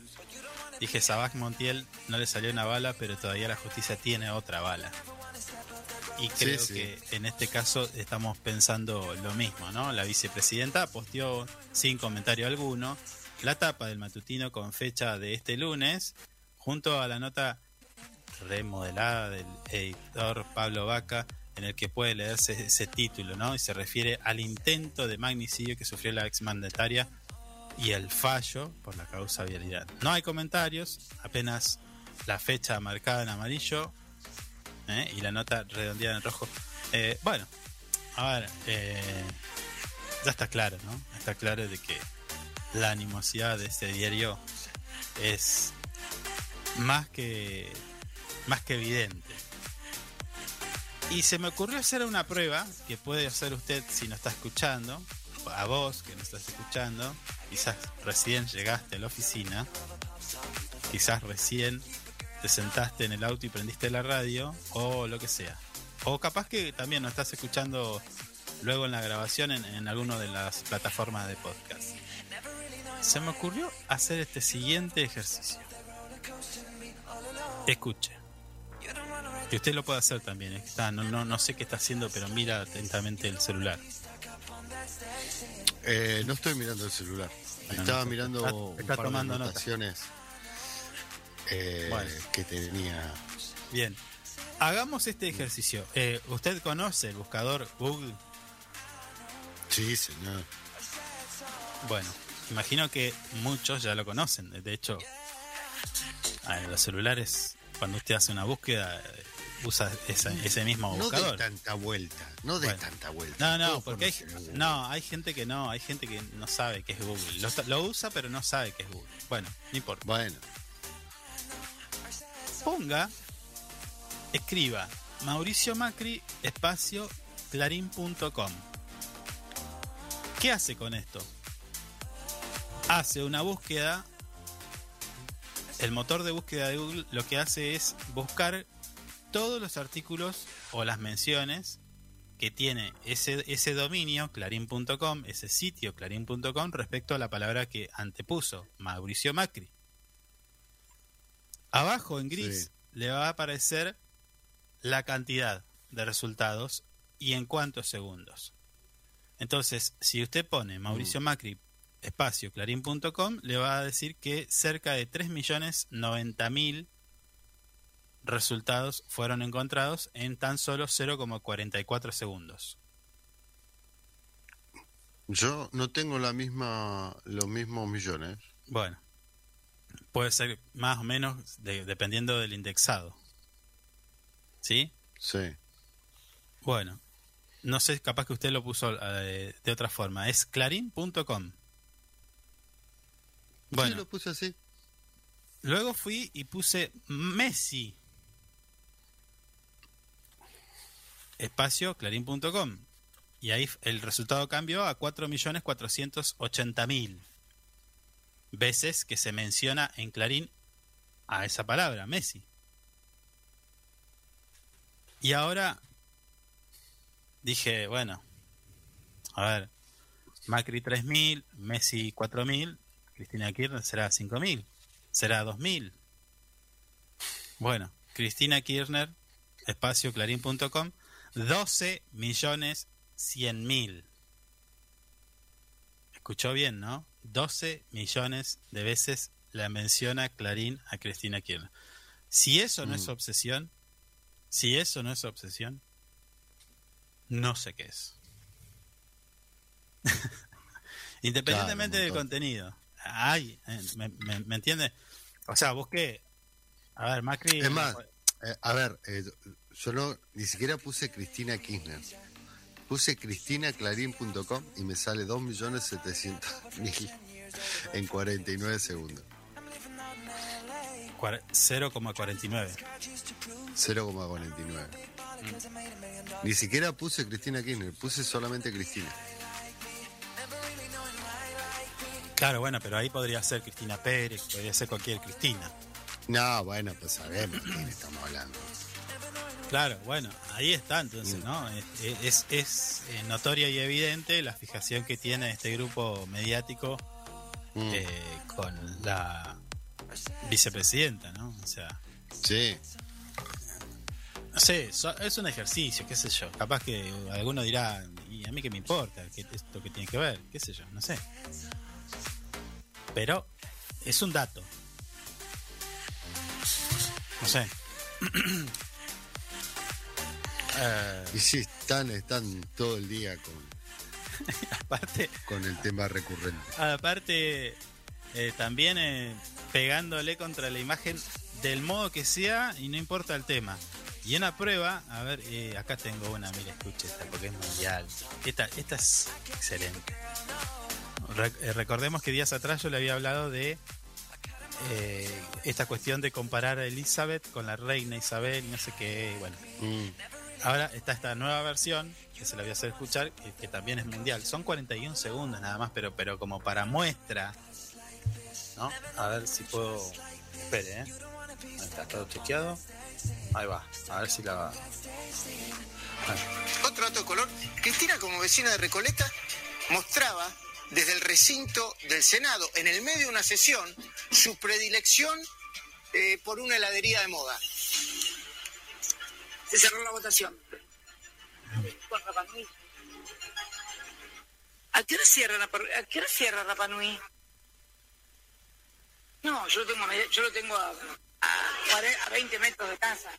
Dije, Sabaj Montiel no le salió una bala, pero todavía la justicia tiene otra bala. Y creo sí. que en este caso estamos pensando lo mismo, ¿no? La vicepresidenta posteó sin comentario alguno la tapa del matutino con fecha de este lunes, junto a la nota remodelada del editor Pablo Vaca, en el que puede leerse ese título, ¿no? Y se refiere al intento de magnicidio que sufrió la exmandataria y el fallo por la causa vialidad. No hay comentarios, apenas la fecha marcada en amarillo ¿eh? y la nota redondeada en rojo. Eh, bueno, a ver, eh, ya está claro, ¿no? Está claro de que la animosidad de este diario es más que más que evidente. Y se me ocurrió hacer una prueba que puede hacer usted si no está escuchando, a vos que no estás escuchando, quizás recién llegaste a la oficina, quizás recién te sentaste en el auto y prendiste la radio, o lo que sea. O capaz que también nos estás escuchando luego en la grabación en, alguna de las plataformas de podcast. Se me ocurrió hacer este siguiente ejercicio. Escuche. Que usted lo puede hacer también. Está, no, no, no sé qué está haciendo, pero mira atentamente el celular. Eh, no estoy mirando el celular. Estaba no, mirando está- un está par tomando de nota. anotaciones eh, Bueno. que tenía. Bien. Hagamos este ejercicio. Eh, ¿Usted conoce el buscador Google? Sí, señor. Bueno, imagino que muchos ya lo conocen. De hecho, en los celulares, cuando usted hace una búsqueda, eh, usa esa- ese mismo No de buscador. tanta vuelta. No de Bueno. tanta vuelta. No, no, porque hay, no, hay gente que no, hay gente que no sabe que es Google. Lo, lo usa, pero no sabe que es Google. Bueno, no importa. Bueno, Ponga, escriba Mauricio Macri, espacio, clarín.com. ¿Qué hace con esto? Hace una búsqueda. El motor de búsqueda de Google lo que hace es buscar todos los artículos o las menciones que tiene ese, ese dominio, clarín.com, ese sitio, clarín.com, respecto a la palabra que antepuso, Mauricio Macri. Abajo en gris Sí. le va a aparecer la cantidad de resultados y en cuántos segundos. Entonces, si usted pone Mauricio Macri espacio clarín.com, le va a decir que cerca de 3.090.000 resultados fueron encontrados en tan solo 0,44 segundos. yo no tengo la misma, los mismos millones. Bueno, puede ser más o menos de- dependiendo del indexado. ¿Sí? Sí. Bueno, no sé, capaz que usted lo puso eh, de otra forma. Es clarín.com. Sí, Bueno, lo puse así. luego fui y puse Messi. Espacio clarín.com. Y ahí el resultado cambió a 4.480.000 veces que se menciona en Clarín a esa palabra, Messi. Y ahora dije, bueno, a ver, Macri 3.000, Messi 4.000, Cristina Kirchner será 5.000, será 2.000. Bueno, Cristina Kirchner, espacio clarín.com, 12 millones 100 mil. Escuchó bien, ¿no? 12 millones de veces la menciona Clarín a Cristina Kirchner. Si eso no es Mm. obsesión, si eso no es obsesión, no sé qué es. [LAUGHS] Independientemente Claro, del contenido. Ay, eh, ¿me, me, me entiende? O sea, busqué. A ver, Macri. Es más, eh, a ver, eh, yo no, ni siquiera puse Cristina Kirchner. Puse cristinaclarín.com y me sale 2.700.000 en 49 segundos. cuar- 0,49. 0,49. Ni siquiera puse Cristina Kirchner, puse solamente Cristina. Claro, bueno, pero ahí podría ser Cristina Pérez, podría ser cualquier Cristina. No, bueno, pues sabemos de quién estamos hablando. Claro, bueno, ahí está entonces, Mm. ¿no? Es, es, es, eh, notoria y evidente la fijación que tiene este grupo mediático Mm, eh, con la vicepresidenta, ¿no? O sea, Sí, no sé, es un ejercicio, qué sé yo. Capaz que alguno dirá, ¿y a mí qué me importa? ¿Qué, ¿Esto qué tiene que ver? ¿Qué sé yo? No sé. Pero es un dato. No sé. [CLEARS THROAT] Eh, y sí, están, están todo el día con, [LAUGHS] aparte, con el tema recurrente. aparte eh, también eh, pegándole contra la imagen del modo que sea y no importa el tema. Y una prueba, a ver, eh, acá tengo una, mira, escuche esta porque es mundial. Esta, esta es excelente. Re- eh, recordemos que días atrás yo le había hablado de eh, esta cuestión de comparar a Elizabeth con la reina Isabel y no sé qué, bueno. Mm, Ahora está esta nueva versión que se la voy a hacer escuchar, que, también es mundial. Son 41 segundos nada más, pero, pero como para muestra. ¿No? A ver si puedo. Espere, ¿eh? Ahí está todo chequeado. Ahí va. A ver si la. Otro dato de color, Cristina como vecina de Recoleta mostraba desde el recinto del Senado, en el medio de una sesión, su predilección eh, por una heladería de moda. Se cerró la votación. ¿A qué hora cierra Rapa, a qué hora cierra Rapa Nui? No, yo lo tengo, yo lo tengo a, a, 40 a 20 metros de casa.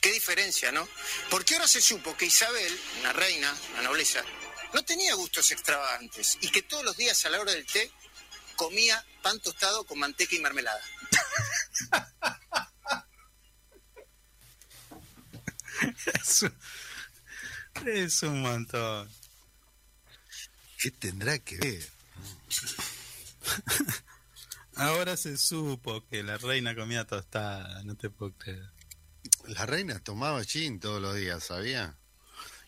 Qué diferencia, ¿no? Porque ahora se supo que Isabel, una reina, una nobleza, no tenía gustos extravagantes y que todos los días a la hora del té comía pan tostado con manteca y mermelada. [LAUGHS] [LAUGHS] Es un, es un montón. ¿Qué tendrá que ver? [LAUGHS] Ahora se supo que la reina comía tostada. No te puedo creer. La reina tomaba gin todos los días, ¿sabía?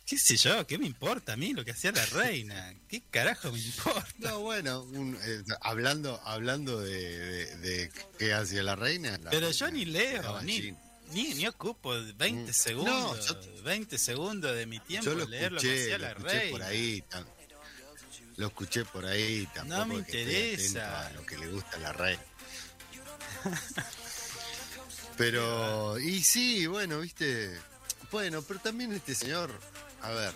¿Qué sé yo? ¿Qué me importa a mí lo que hacía la reina? ¿Qué carajo me importa? No, bueno, un- eh, hablando hablando de, de- de qué hacía la reina. la Pero reina yo ni leo, ni, gin. Ni, ni ocupo 20 Mm. segundos, No, yo- 20 segundos de mi tiempo Yo lo leer lo que escuché, hacía lo la escuché reina. por ahí. tam- lo escuché por ahí. Tampoco me que esté interesa. a lo que le gusta a la reina. Pero, y sí, bueno, viste. Bueno, pero también este señor, a ver,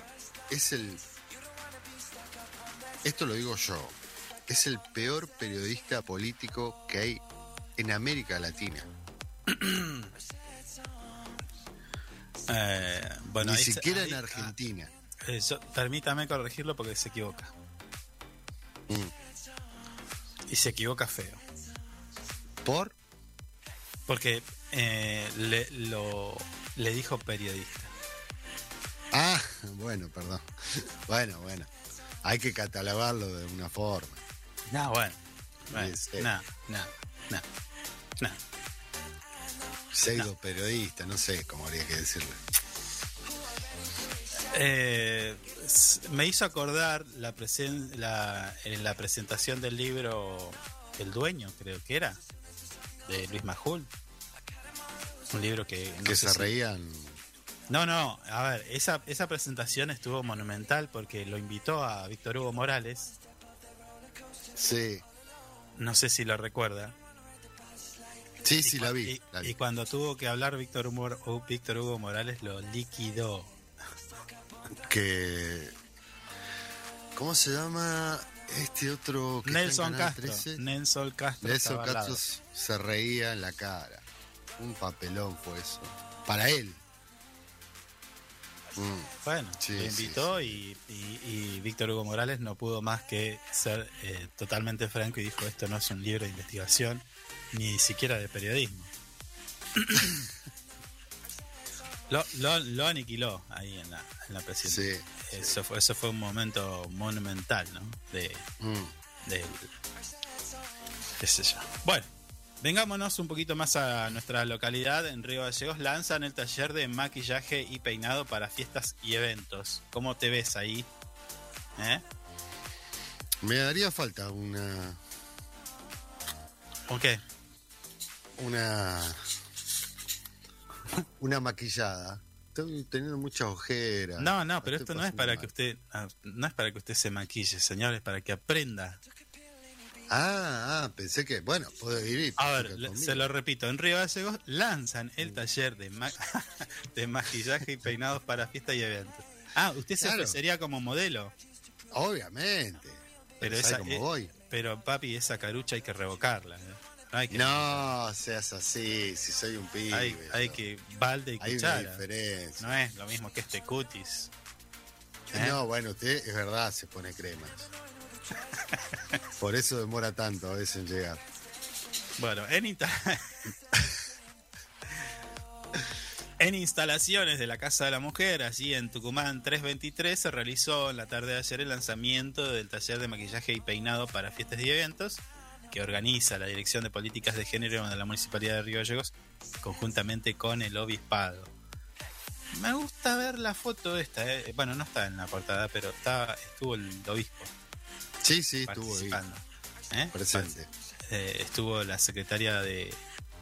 es el. Esto lo digo yo. Es el peor periodista político que hay en América Latina. [CLEARS THROAT] Eh, bueno, Ni ahí siquiera ahí- en Argentina. ah, eh, yo- permítame corregirlo porque se equivoca. Mm. Y se equivoca feo. ¿Por? Porque eh, le, lo, le dijo periodista. Ah, bueno, perdón. [LAUGHS] Bueno, bueno. Hay que catalogarlo de una forma. No, bueno. bueno no, no, no, no. Pseudo periodista, no sé cómo habría que decirle. Eh, me hizo acordar la, presen- la, en la presentación del libro El Dueño, creo que era, de Luis Majul. Un libro que... no que se si- reían. No, no, a ver, esa, esa presentación estuvo monumental porque lo invitó a Víctor Hugo Morales, Sí, no sé si lo recuerda. Sí, Y sí, la vi. Y, la vi. y cuando tuvo que hablar Víctor Hugo, Hu- Víctor Hugo Morales lo liquidó. Que. ¿Cómo se llama este otro que Nelson Castro. 13? Nelson Castro. Nelson. Castro se reía en la cara. Un papelón fue eso. Para él. Mm, Bueno, Sí, lo sí, invitó Y, y- y Víctor Hugo Morales no pudo más que ser eh, totalmente franco y dijo esto no es un libro de investigación ni siquiera de periodismo. [COUGHS] lo, lo, lo aniquiló ahí en la, en la presentación. Sí, Eso, fue, eso fue un momento monumental, ¿no? De, mm. del qué sé yo. Bueno, vengámonos un poquito más a nuestra localidad. En Río Gallegos lanzan el taller de maquillaje y peinado para fiestas y eventos. ¿Cómo te ves ahí? ¿Eh? Me daría falta una. ¿Con qué? una una maquillada. Estoy teniendo muchas ojeras. No, no, pero esto no es para mal. que usted ah, no es para que usted se maquille, señor, es para que aprenda. Ah, ah, pensé que, bueno, puedo vivir. A ver, se lo repito, en Río Gallegos lanzan el taller de, ma- [LAUGHS] de maquillaje y peinados para fiestas y eventos. Ah, usted se Claro. ofrecería como modelo, Obviamente. pero ¿Sabe esa, cómo eh, voy? pero papi, esa carucha hay que revocarla. ¿eh? No hay que, No seas así, si soy un pibe. hay, que balde y Hay una diferencia. No es lo mismo que este cutis. ¿eh? No, bueno, usted es verdad, se pone cremas. [LAUGHS] Por eso demora tanto a veces en llegar. Bueno, en, insta- [LAUGHS] en instalaciones de la Casa de la Mujer, allí en Tucumán 323, se realizó en la tarde de ayer el lanzamiento del taller de maquillaje y peinado para fiestas y eventos que organiza la Dirección de Políticas de Género de la Municipalidad de Río Gallegos conjuntamente con el Obispado. Me gusta ver la foto esta, eh. bueno, no está en la portada, pero está, estuvo el obispo Sí, sí, estuvo ahí. ¿eh? presente. Eh, estuvo la secretaria de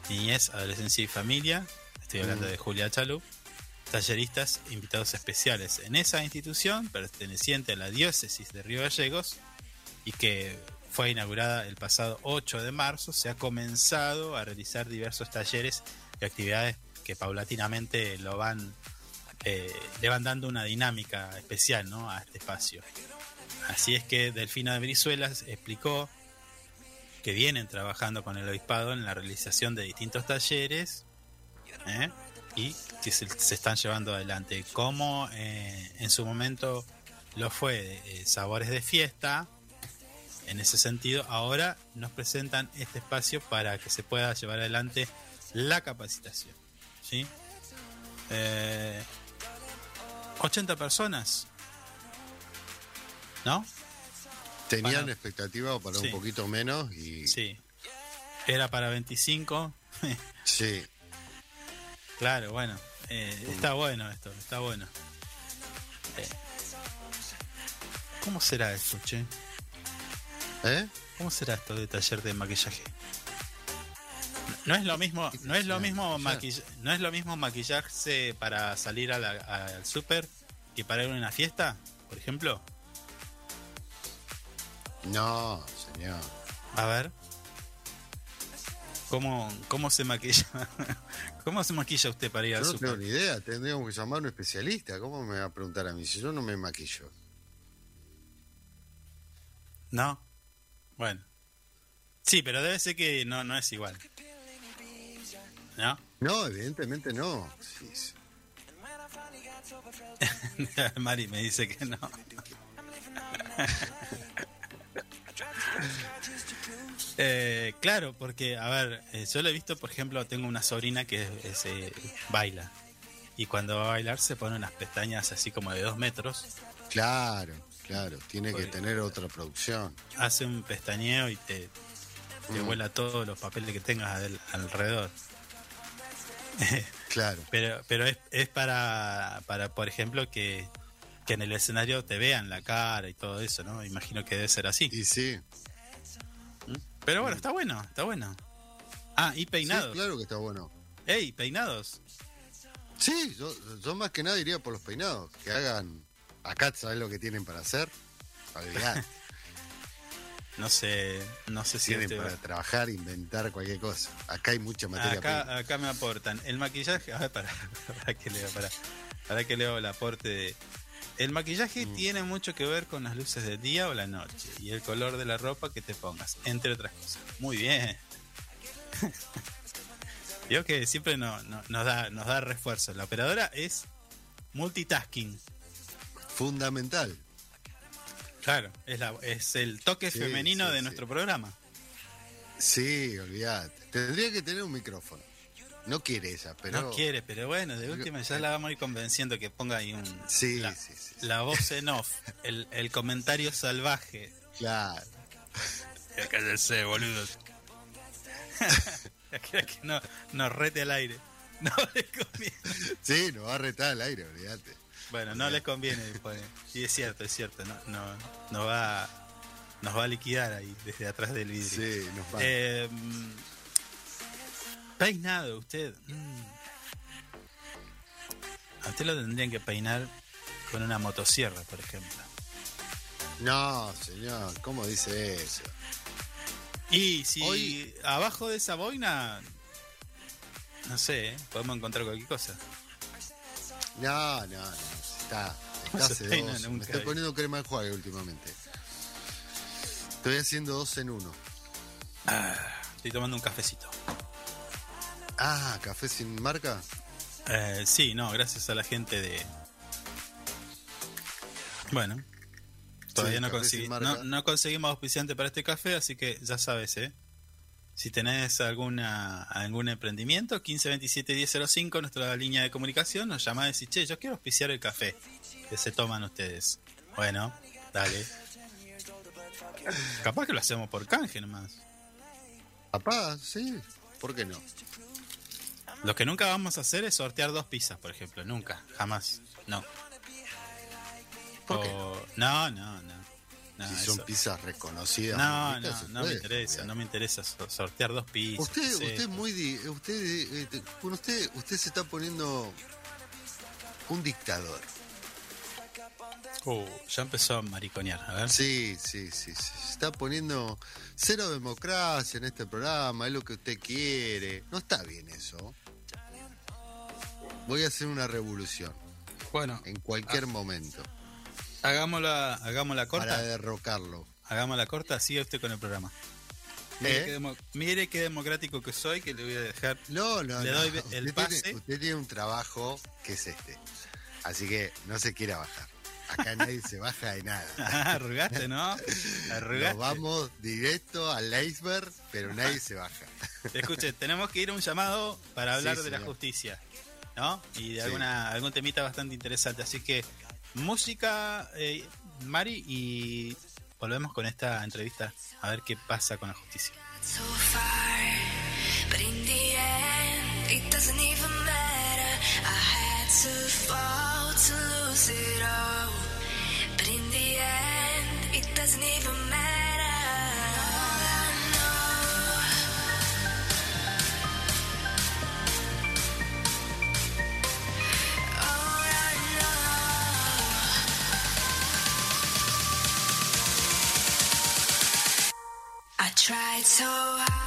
Niñez, Adolescencia y Familia, estoy hablando Mm. de Julia Chalu, talleristas, invitados especiales en esa institución perteneciente a la diócesis de Río Gallegos y que fue inaugurada el pasado 8 de marzo, se ha comenzado a realizar diversos talleres y actividades que paulatinamente lo van eh, le van dando una dinámica especial ¿no? a este espacio. Así es que Delfina de Brizuelas explicó que vienen trabajando con el obispado en la realización de distintos talleres ¿eh? y que se, se están llevando adelante. Como eh, en su momento lo fue eh, Sabores de Fiesta, en ese sentido, ahora nos presentan este espacio para que se pueda llevar adelante la capacitación. ¿sí? Eh, 80 personas, ¿no? Tenían Para- expectativa para Sí. un poquito menos y Sí. Era para 25. [LAUGHS] sí, Claro, bueno. eh, está bueno esto, está bueno. Eh, ¿Cómo será esto, che? ¿Eh? ¿Cómo será esto de taller de maquillaje? No es lo mismo, no es lo mismo no es lo mismo maquillarse para salir a la- al súper que para ir a una fiesta, por ejemplo. No, señor. A ver. ¿Cómo, cómo se maquilla? [LAUGHS] ¿Cómo se maquilla usted para ir Yo al no súper? tengo ni idea, tendríamos que llamar a un especialista. ¿Cómo me va a preguntar a mí si yo no me maquillo? No. Bueno. Sí, pero debe ser que no, no es igual. ¿No? No, evidentemente no. Sí. [LAUGHS] Mari me dice que no. [LAUGHS] Eh, claro, porque, a ver, eh, yo lo he visto, por ejemplo, tengo una sobrina que es, eh, baila. Y cuando va a bailar se pone unas pestañas así como de dos metros. Claro, claro. Tiene que tener otra producción. Hace un pestañeo y te, te Mm. vuela todos los papeles que tengas al- alrededor. Claro. [LAUGHS] Pero, pero es, es para, para, por ejemplo, que, que en el escenario te vean la cara y todo eso, ¿no? Imagino que debe ser así. Y sí. Pero bueno, está bueno, está bueno. Ah, y Sí, peinados. claro que está bueno. ¡Ey, peinados! Sí, yo, yo más que nada iría por los peinados. Que hagan. Acá, ¿sabes lo que tienen para hacer? Olvidate. [LAUGHS] No sé, no sé si tienen este para trabajar, inventar cualquier cosa. Acá hay mucha materia prima. acá, acá me aportan. El maquillaje, [LAUGHS] a ver, para, para que leo, para, para que leo el aporte de. El maquillaje Mm. tiene mucho que ver con las luces del día o la noche y el color de la ropa que te pongas, entre otras cosas. Muy bien. [LAUGHS] Digo que siempre no- no- nos, da, nos da refuerzo. La operadora es multitasking. Fundamental. Claro, es, la, es el toque Sí, femenino sí, de sí. nuestro programa. Sí, olvídate. Tendría que tener un micrófono. No quiere ella, pero. No quiere, pero bueno, de última ya la vamos a ir convenciendo que ponga ahí un, Sí, la, sí, sí, sí. la voz en off, el, el comentario salvaje. Claro. [LAUGHS] Cállese, boludo. [LAUGHS] que no, nos rete al aire. [LAUGHS] No le. Sí, nos va a retar al aire, olvídate. Bueno, no le conviene, pone. Sí, es cierto, es cierto. No, no, nos, va, nos va a liquidar ahí, desde atrás del vidrio. Sí, nos va. Eh, Peinado, usted. mm. A usted lo tendrían que peinar con una motosierra, por ejemplo. No, señor, ¿cómo dice eso? Y si Hoy- abajo de esa boina, no sé, ¿eh? podemos encontrar cualquier cosa. No, no, no. Está, [LAUGHS] está sedoso. Me estoy poniendo crema de enjuague últimamente. Estoy haciendo dos en uno. Estoy tomando un cafecito. Ah, café sin marca. Eh, sí, no, gracias a la gente de. Bueno, todavía Sí, no, conseguí- no, no conseguimos auspiciante para este café, así que ya sabes, ¿eh? Si tenés alguna algún emprendimiento, 1527 1005, nuestra línea de comunicación, nos llama y decís, che, yo quiero auspiciar el café que se toman ustedes. Bueno, dale. Capaz que lo hacemos por canje nomás. Papá, sí. ¿Por qué no? Lo que nunca vamos a hacer es sortear dos pizzas, por ejemplo. Nunca, jamás. No. ¿Por qué No, no, no. No, si eso- son pizzas reconocidas. no, ricas, no, no me interesa, no me interesa so- sortear dos pizzas. Usted, usted es muy, di- usted, eh, te- con usted, usted se está poniendo un dictador. Uh, ya empezó a mariconear, a ver. Sí, sí, sí, sí. Se está poniendo cero democracia en este programa, es lo que usted quiere. No está bien eso. Voy a hacer una revolución Bueno, en cualquier momento hagámosla, hagámosla para corta. derrocarlo. Hagámosla corta, sigue usted con el programa. Mire, ¿Eh? qué, mire qué democrático que soy, que le voy a dejar. No, no, Le no. doy el usted, pase. Tiene, usted tiene un trabajo que es este. Así que no se quiera bajar. Acá [LAUGHS] nadie se baja de nada. Ah, [LAUGHS] arrugaste, ¿no? Arrugaste. Nos vamos directo al iceberg, pero nadie se baja. [LAUGHS] Escuche, tenemos que ir a un llamado para hablar Sí, de la justicia, ¿no? Y de Sí. alguna algún temita bastante interesante. Así que música, eh, Mari, y volvemos con esta entrevista a ver qué pasa con la justicia. Tried so hard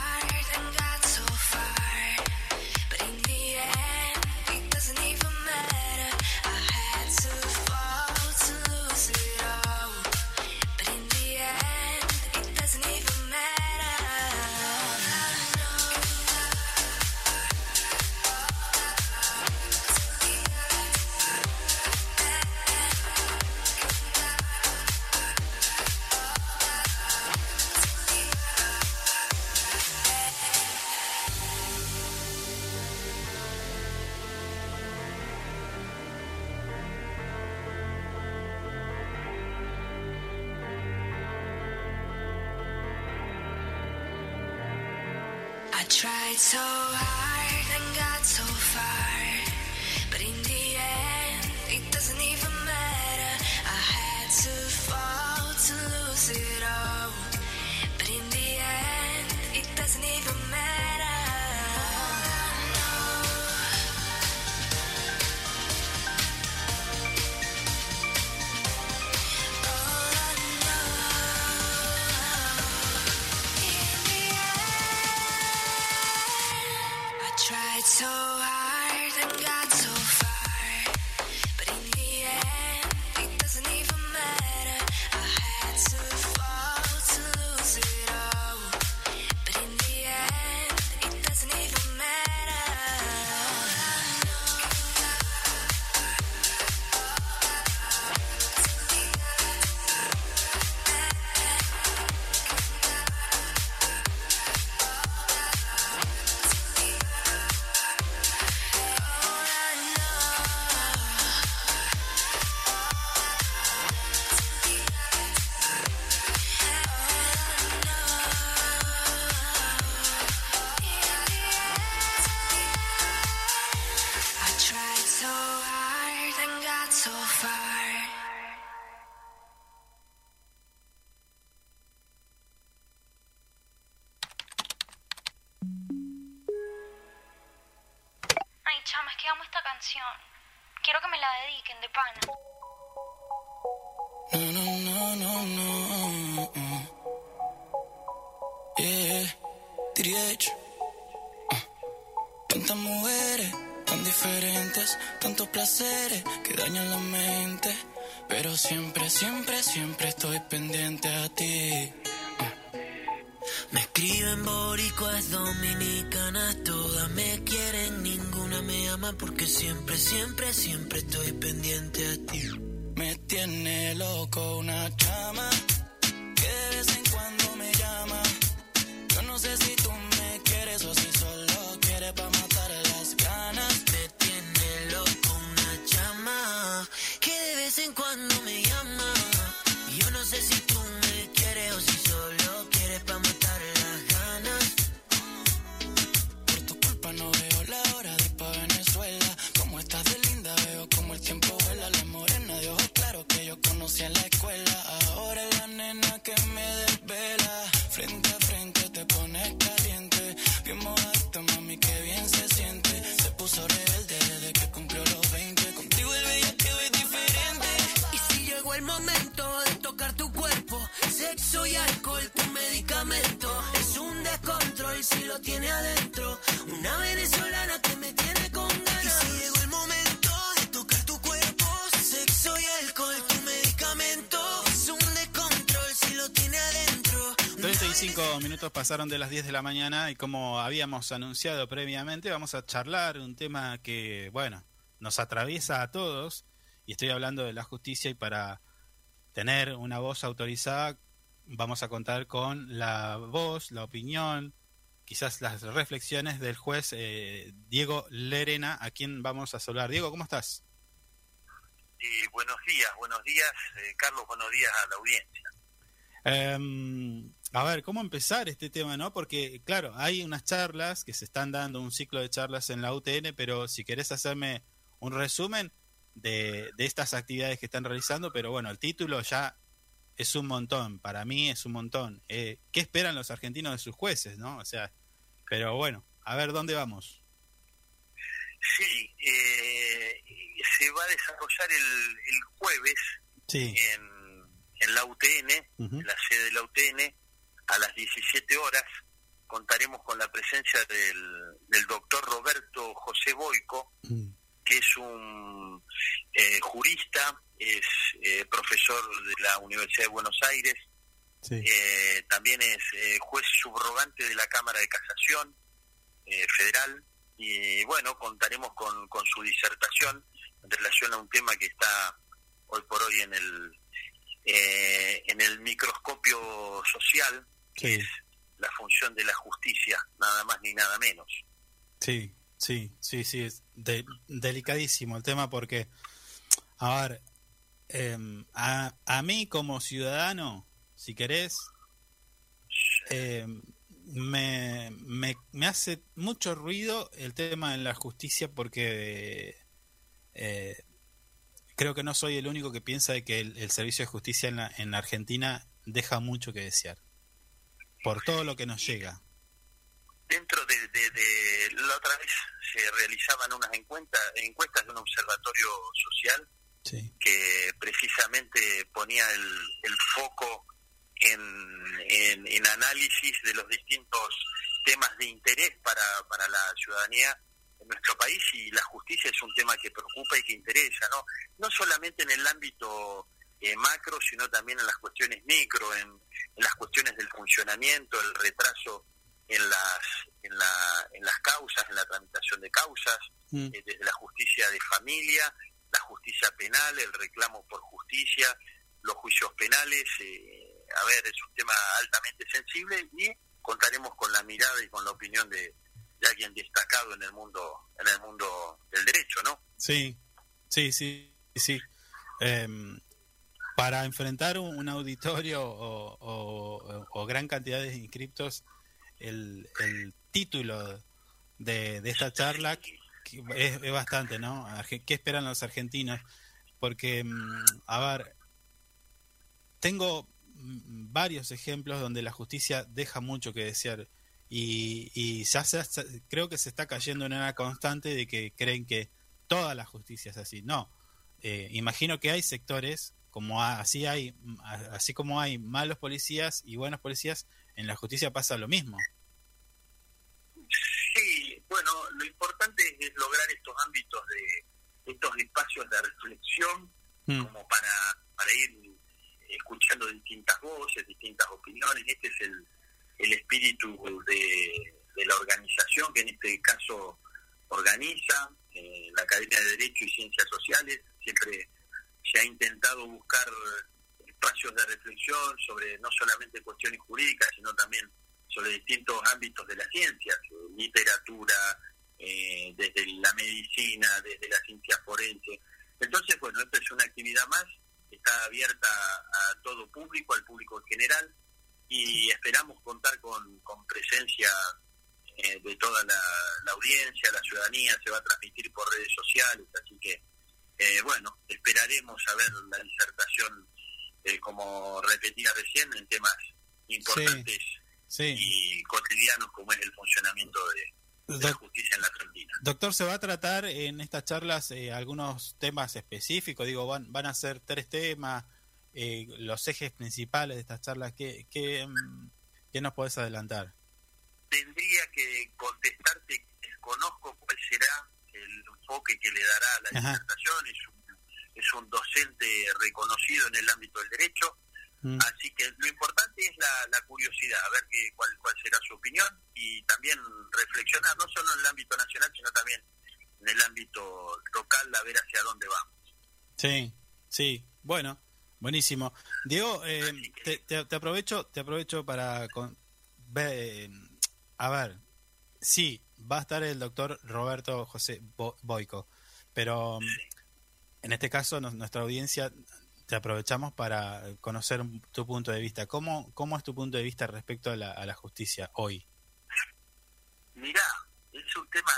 pasaron de las 10 de la mañana y como habíamos anunciado previamente, vamos a charlar un tema que, bueno, nos atraviesa a todos y estoy hablando de la justicia y para tener una voz autorizada vamos a contar con la voz, la opinión, quizás las reflexiones del juez eh, Diego Lerena, a quien vamos a saludar. Diego, ¿cómo estás? Buenos días, buenos días, eh, Carlos, buenos días a la audiencia. Em, a ver, ¿cómo empezar este tema, no? Porque, claro, hay unas charlas que se están dando, un ciclo de charlas en la UTN, pero si querés hacerme un resumen de, de estas actividades que están realizando, pero bueno, el título ya es un montón, para mí es un montón. Eh, ¿Qué esperan los argentinos de sus jueces, no? O sea, pero bueno, a ver, ¿dónde vamos? Sí, eh, se va a desarrollar el, el jueves Sí. en, en la UTN, en la sede de la UTN, a las 17 horas. Contaremos con la presencia del, del doctor Roberto José Boico, Mm, que es un eh, jurista, es eh, profesor de la Universidad de Buenos Aires, Sí. eh, también es eh, juez subrogante de la Cámara de Casación eh, Federal y bueno, contaremos con, con su disertación en relación a un tema que está hoy por hoy en el eh, en el microscopio social, que es la función de la justicia, nada más ni nada menos. Sí, sí, sí, sí, es de- delicadísimo el tema porque, a ver, em, a, a mí como ciudadano, si querés, em, me, me, me hace mucho ruido el tema en la justicia porque eh, creo que no soy el único que piensa de que el, el servicio de justicia en la, en la Argentina deja mucho que desear, por todo lo que nos llega. Dentro de, de- de- la otra vez se realizaban unas encuestas, encuestas de un observatorio social Sí, que precisamente ponía el, el foco en, en, en análisis de los distintos temas de interés para, para la ciudadanía en nuestro país y la justicia es un tema que preocupa y que interesa, ¿no? No solamente en el ámbito eh, macro, sino también en las cuestiones micro, en, en las cuestiones del funcionamiento, el retraso en las, en, la, en las causas, en la tramitación de causas, Mm. eh, desde la justicia de familia, la justicia penal, el reclamo por justicia, los juicios penales. eh, a ver, es un tema altamente sensible y contaremos con la mirada y con la opinión de, de alguien destacado en el mundo en el mundo del derecho, ¿no? Sí, sí, sí, sí. Em, para enfrentar un, auditorio o, gran cantidad de inscriptos, el, título de, esta charla es, bastante, ¿no? ¿Qué esperan los argentinos? Porque, mm, a ver, tengo mm, varios ejemplos donde la justicia deja mucho que desear y, y ya se- creo que se está cayendo en una constante de que creen que toda la justicia es así. No, eh, imagino que hay sectores como así hay así como hay malos policías y buenos policías en la justicia pasa lo mismo Sí, bueno, lo importante es lograr estos ámbitos de estos espacios de reflexión Mm. como para, para ir escuchando distintas voces, distintas opiniones. Este es el, el espíritu de, de la organización que en este caso organiza eh, la Academia de Derecho y Ciencias Sociales. Siempre se ha intentado buscar espacios de reflexión sobre no solamente cuestiones jurídicas, sino también sobre distintos ámbitos de las ciencias, eh, literatura, eh, desde la medicina, desde la ciencia forense. Entonces, bueno, esta es una actividad más, está abierta a todo público, al público en general, y esperamos contar con, con presencia eh, de toda la, la audiencia, la ciudadanía, se va a transmitir por redes sociales, así que, eh, bueno, esperaremos a ver la disertación, eh, como repetía recién, en temas importantes sí y cotidianos como es el funcionamiento de, de la justicia en la Argentina. Doctor, ¿se va a tratar en estas charlas eh, algunos temas específicos? Digo, van, van a ser tres temas, eh, los ejes principales de estas charlas. ¿Qué, qué, mm, qué nos podés adelantar? Tendría que contestarte desconozco cuál será el enfoque que le dará a la Ajá. disertación, es un, es un docente reconocido en el ámbito del derecho, Mm. así que lo importante es la, la curiosidad, a ver qué, cuál, cuál será su opinión y también reflexionar, no solo en el ámbito nacional, sino también en el ámbito local, a ver hacia dónde vamos. Sí, sí, bueno, buenísimo. Diego, eh, te, te- te aprovecho, te aprovecho para con- ver, a ver, sí, va a estar el doctor Roberto José Bo- Boico, pero en este caso nuestra audiencia te aprovechamos para conocer tu punto de vista. ¿Cómo, cómo es tu punto de vista respecto a la, a la justicia hoy? Mirá, es un tema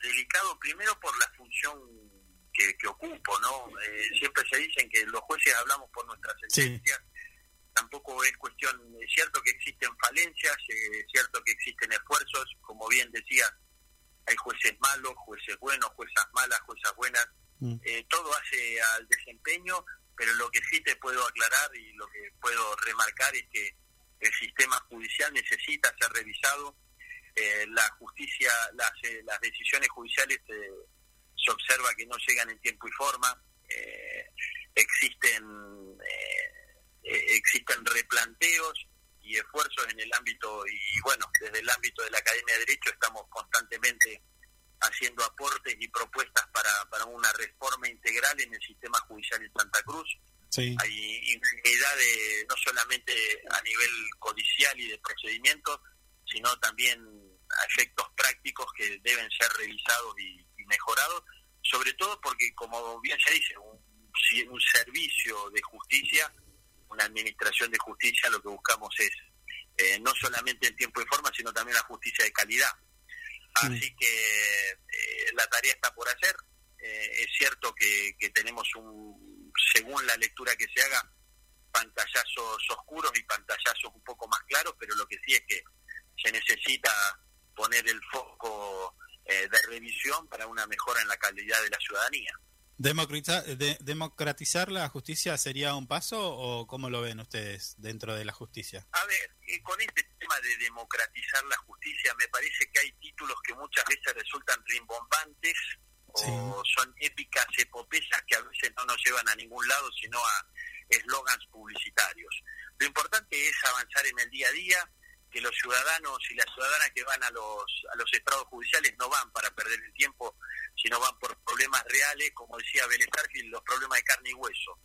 delicado primero por la función que, que ocupo, ¿no? Eh, siempre se dicen que los jueces hablamos por nuestras sentencias, tampoco es cuestión, es cierto que existen falencias, es cierto que existen esfuerzos, como bien decía, hay jueces malos, jueces buenos, juezas malas, juezas buenas, Mm. eh, todo hace al desempeño, pero lo que sí te puedo aclarar y lo que puedo remarcar es que el sistema judicial necesita ser revisado, eh, la justicia, las, eh, las decisiones judiciales eh, se observa que no llegan en tiempo y forma, eh, existen eh, existen replanteos y esfuerzos en el ámbito y bueno desde el ámbito de la Academia de Derecho estamos constantemente haciendo aportes y propuestas para, para una reforma integral en el sistema judicial en Santa Cruz Sí. hay infinidad de, no solamente a nivel codicial y de procedimientos, sino también a efectos prácticos que deben ser revisados y, y mejorados, sobre todo porque, como bien se dice, un, un servicio de justicia, una administración de justicia, lo que buscamos es eh, no solamente en tiempo y forma, sino también la justicia de calidad. Así que eh, la tarea está por hacer. Eh, es cierto que, que tenemos un, según la lectura que se haga, pantallazos oscuros y pantallazos un poco más claros, pero lo que sí es que se necesita poner el foco eh, de revisión para una mejora en la calidad de la ciudadanía. Democratiza- de- ¿Democratizar la justicia sería un paso o cómo lo ven ustedes dentro de la justicia? A ver, eh, con este tema de democratizar la justicia, me parece que hay títulos que muchas veces resultan rimbombantes o son épicas epopeyas que a veces no nos llevan a ningún lado, sino a eslogans publicitarios. Lo importante es avanzar en el día a día, que los ciudadanos y las ciudadanas que van a los, a los estrados judiciales no van para perder el tiempo, sino van por problemas reales, como decía Vélez los problemas de carne y hueso.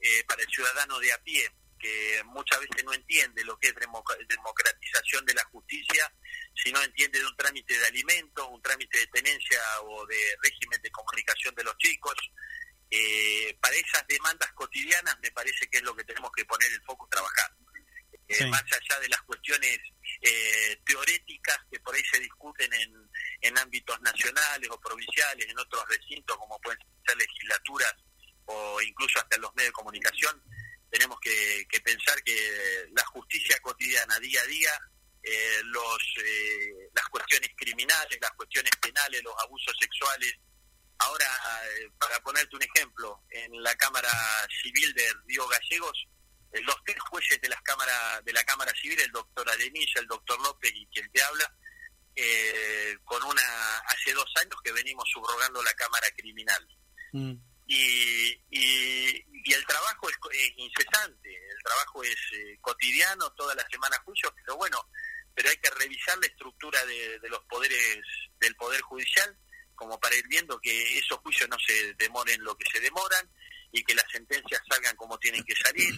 Eh, para el ciudadano de a pie, que muchas veces no entiende lo que es democ- democratización de la justicia, si no entiende de un trámite de alimentos, un trámite de tenencia o de régimen de comunicación de los chicos. Eh, para esas demandas cotidianas me parece que es lo que tenemos que poner el foco trabajar. Eh, Sí. Más allá de las cuestiones eh, teoréticas que por ahí se discuten en, en ámbitos nacionales o provinciales, en otros recintos como pueden ser legislaturas o incluso hasta en los medios de comunicación, tenemos que, que pensar que la justicia cotidiana, día a día, eh, los, eh, las cuestiones criminales, las cuestiones penales, los abusos sexuales, Ahora, eh, para ponerte un ejemplo, en la Cámara Civil de Río Gallegos, los tres jueces de las cámaras de la Cámara Civil, el doctor Arenilla, el doctor López y quien te habla, eh, con una hace dos años que venimos subrogando la Cámara Criminal. Mm. Y, y, y el trabajo es, es incesante, el trabajo es eh, cotidiano, toda la semana juicios, pero bueno, pero hay que revisar la estructura de, de los poderes del Poder Judicial como para ir viendo que esos juicios no se demoren lo que se demoran y que las sentencias salgan como tienen que salir.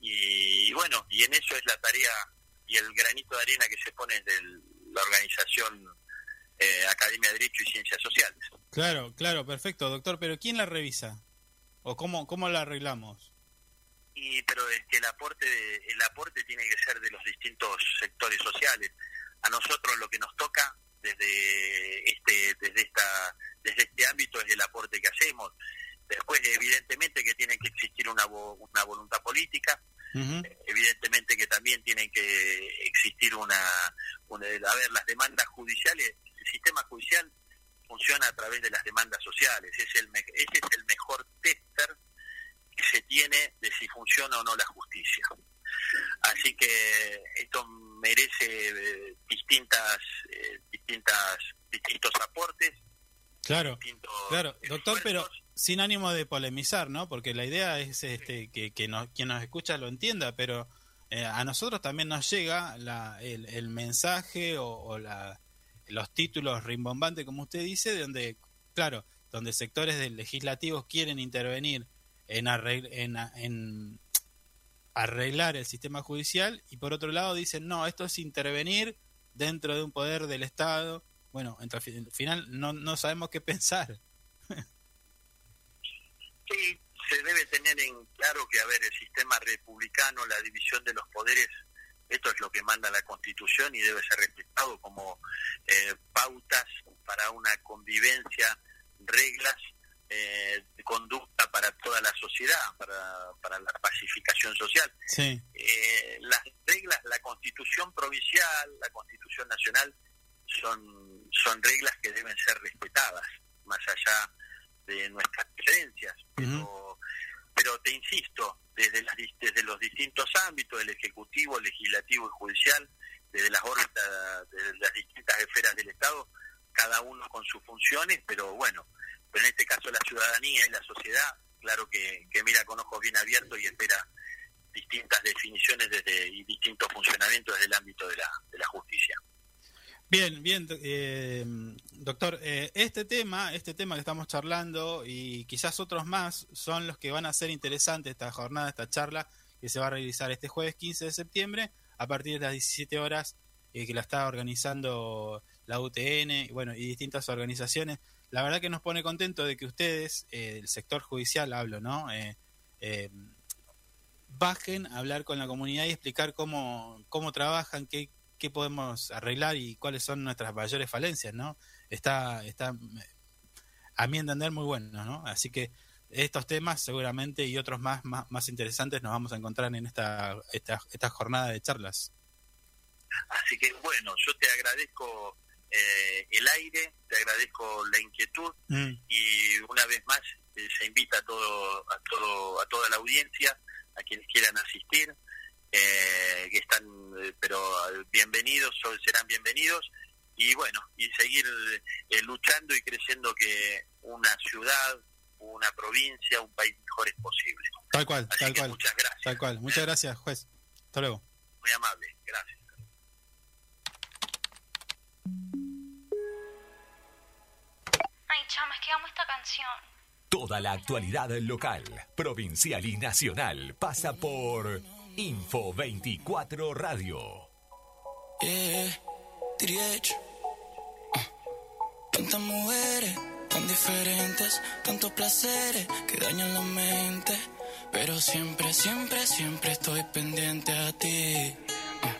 Y, bueno, y en eso es la tarea y el granito de arena que se pone de la organización eh, Academia de Derecho y Ciencias Sociales. Claro, claro, perfecto, doctor. Pero ¿quién la revisa? ¿O cómo, cómo la arreglamos? Y, pero es que el aporte, de- el aporte tiene que ser de los distintos sectores sociales. A nosotros lo que nos toca desde este, desde esta, desde este ámbito es el aporte que hacemos. Después, evidentemente, que tiene que existir una, una voluntad política, evidentemente que también tiene que existir una, una- a ver, las demandas judiciales, el sistema judicial funciona a través de las demandas sociales, es el, ese es el mejor tester que se tiene de si funciona o no la justicia. Así que esto merece eh, distintas, eh, distintas, distintos aportes. Claro, distintos claro, doctor, pero sin ánimo de polemizar, ¿no? Porque la idea es este que, quien nos escucha lo entienda, pero eh, a nosotros también nos llega la, el, el mensaje o, la, los títulos rimbombantes, como usted dice, de donde, claro, donde sectores del legislativos quieren intervenir en, arregl- en, en arreglar el sistema judicial y por otro lado dicen, no, esto es intervenir dentro de un poder del Estado. Bueno, al final no, no sabemos qué [LAUGHS] pensar. Sí, se debe tener en claro que, a ver, el sistema republicano, la división de los poderes, esto es lo que manda la Constitución y debe ser respetado como eh, pautas para una convivencia, reglas eh, de conducta para toda la sociedad, para, para la pacificación social. Sí. Eh, las reglas, la Constitución provincial, la Constitución nacional, son, son reglas que deben ser respetadas, más allá de nuestras diferencias. Pero, pero te insisto, desde, las, desde los distintos ámbitos, del Ejecutivo, Legislativo y Judicial, desde las órbitas, desde las distintas esferas del Estado, cada uno con sus funciones, pero bueno, pero en este caso la ciudadanía y la sociedad, claro que, que mira con ojos bien abiertos y espera distintas definiciones desde, y distintos funcionamientos desde el ámbito de la, de la justicia. Bien, bien, eh, doctor. eh, este tema, este tema que estamos charlando y quizás otros más son los que van a ser interesantes esta jornada, esta charla que se va a realizar este jueves 15 de septiembre a partir de las 17 horas eh, que la está organizando la UTN y bueno y distintas organizaciones. La verdad que nos pone contento de que ustedes, eh, del sector judicial hablo, ¿no? Bajen a hablar con la comunidad y explicar cómo, cómo trabajan, qué, qué podemos arreglar y cuáles son nuestras mayores falencias, ¿no? Está, está a mi entender, muy bueno, ¿no? Así que estos temas seguramente y otros más, más, más interesantes nos vamos a encontrar en esta, esta, esta jornada de charlas. Así que bueno, yo te agradezco eh, el aire, te agradezco la inquietud Mm. y una vez más eh, se invita a todo, a todo, a toda la audiencia, a quienes quieran asistir, eh, que están, eh, pero eh, bienvenidos, serán bienvenidos y bueno, y seguir eh, luchando y creciendo que una ciudad, una provincia, un país mejor es posible. Tal cual, Así tal que cual. muchas gracias. Tal cual. Muchas gracias, juez. Hasta luego. Muy amable, gracias. Ay, chama, es que amo esta canción. Toda la actualidad local, provincial y nacional pasa por Info 24 Radio. Yeah, Triech. Ah. Tantas mujeres, tan diferentes, tantos placeres que dañan la mente. Pero siempre, siempre, siempre estoy pendiente a ti. Ah.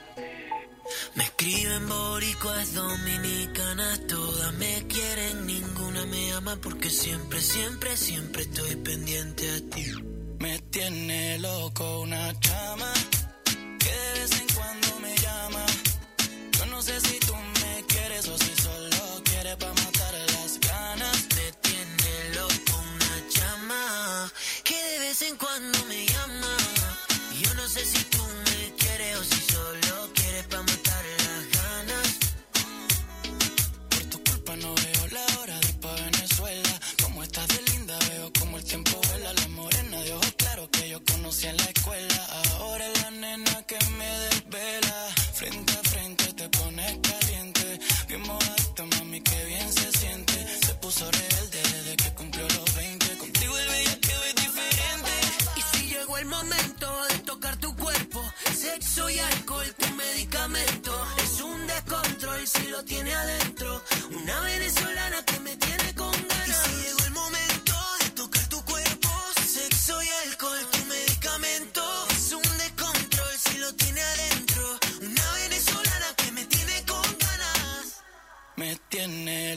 Me escriben boricuas dominicanas, todas me quieren, ninguna me ama porque siempre, siempre, siempre estoy pendiente a ti. Me tiene loco una chama que de vez en cuando me llama. Yo no sé si tú me quieres o si solo quieres pa' matar las ganas. Me tiene loco una chama que de vez en cuando en la escuela. Ahora es la nena que me desvela. Frente a frente te pones caliente. Bien mojadita, mami, que bien se siente. Se puso rebelde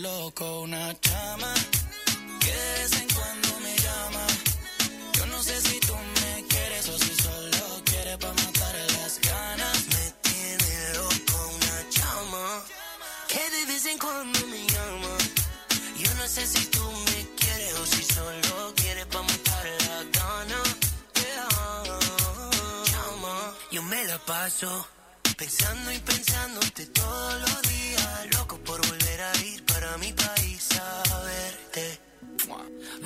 loco una chama que de vez en cuando me llama. Yo no sé si tú me quieres o si solo quieres pa' matar las ganas. Me tiene loco una chama que de vez en cuando me llama. Yo no sé si tú me quieres o si solo quieres pa' matar la gana. Yeah. Chama, yo me la paso pensando y pensándote todos los días. Loco mi país a verte.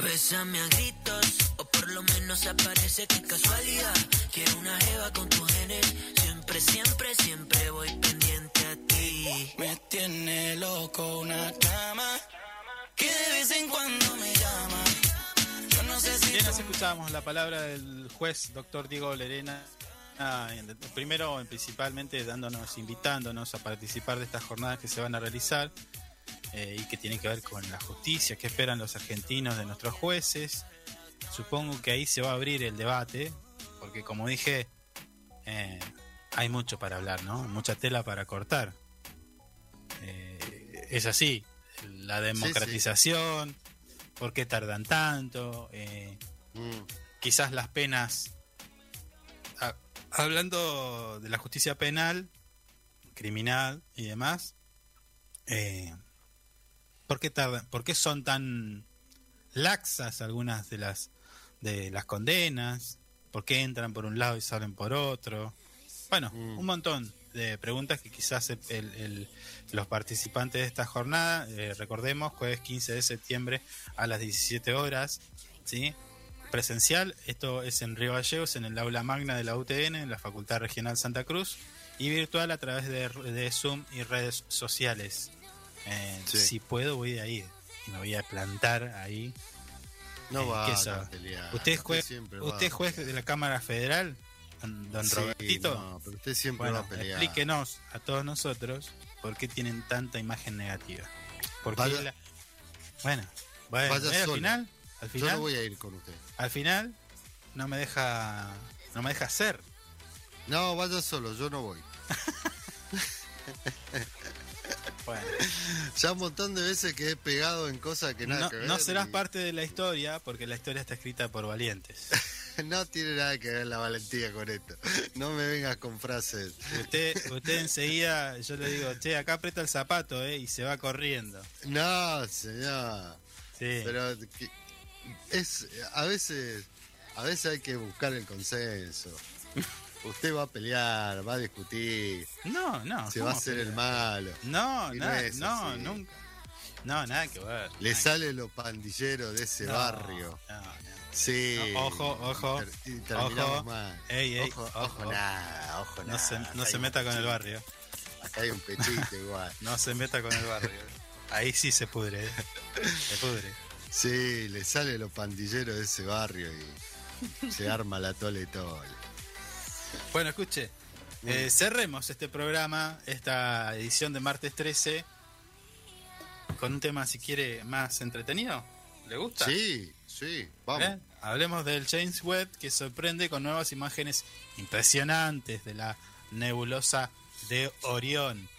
Bésame a gritos, o por lo menos aparece que casualidad. Quiero una jeva con tus genes. Siempre, siempre, siempre voy pendiente a ti. Me tiene loco una chama que de vez en cuando me llama. Yo no sé si Bien, tú así escuchábamos la palabra del juez doctor Diego Lerena. ah, primero, principalmente, dándonos, invitándonos a participar de estas jornadas que se van a realizar eh, y que tienen que ver con la justicia, que esperan los argentinos de nuestros jueces. Supongo que ahí se va a abrir el debate, porque como dije, eh, hay mucho para hablar, ¿no? Mucha tela para cortar. Eh, es así, la democratización, por qué tardan tanto, Mm. quizás las penas, ah, hablando de la justicia penal, criminal y demás, eh, ¿por, qué tardan, ¿por qué son tan laxas algunas de las, de las condenas? ¿Por qué entran por un lado y salen por otro? Bueno, un montón de preguntas que quizás el- el- el- los participantes de esta jornada, eh, recordemos, jueves 15 de septiembre a las 17 horas, ¿sí? presencial, esto es en Río Gallegos, en el aula magna de la UTN, en la Facultad Regional Santa Cruz, y virtual a través de, de Zoom y redes sociales. Eh, Sí. Si puedo, voy a ir y me voy a plantar ahí. No Eh, va ¿qué a pelear. ¿Usted es juez, usted es a juez de la Cámara Federal, don, Sí, Robertito? no, pero usted siempre Bueno, va a pelear. explíquenos a todos nosotros por qué tienen tanta imagen negativa. Porque Vaya- la- bueno, Vaya eh, al final, al Yo no voy a ir con usted. al final no me deja, no me deja hacer. No, vaya solo, yo no voy. [LAUGHS] Bueno, [LAUGHS] Ya un montón de veces que he pegado en cosas que nada no, que ver. no serás y parte de la historia porque la historia está escrita por valientes. [LAUGHS] No tiene nada que ver la valentía con esto. No me vengas con frases. Usted, [LAUGHS] usted enseguida, yo le digo, che, acá aprieta el zapato, eh, y se va corriendo. No, señor. Sí. Pero que- es a veces a veces hay que buscar el consenso. Usted va a pelear, va a discutir, No, no. se va a ¿cómo hacer pelear? el malo. No, Y no nada, es no, así. nunca. No, nada que ver. Le sale lo pandillero de ese No, barrio. que- no, no. Sí. No, ojo, ojo, Y ter- y ojo. mal. Ey, ey, ojo, ojo. ojo, nada, ojo, No se, no se meta con el barrio. Acá hay un pechito igual. [LAUGHS] No se meta con el barrio. Ahí sí se pudre. eh. Se pudre. Sí, le sale lo pandillero de ese barrio y se arma la tole tole. Bueno, escuche. eh, cerremos este programa, esta edición de martes 13, con un tema, si quiere, más entretenido. ¿Le gusta? Sí, sí, vamos. ¿Eh? Hablemos del James Webb que sorprende con nuevas imágenes impresionantes de la nebulosa de Orión.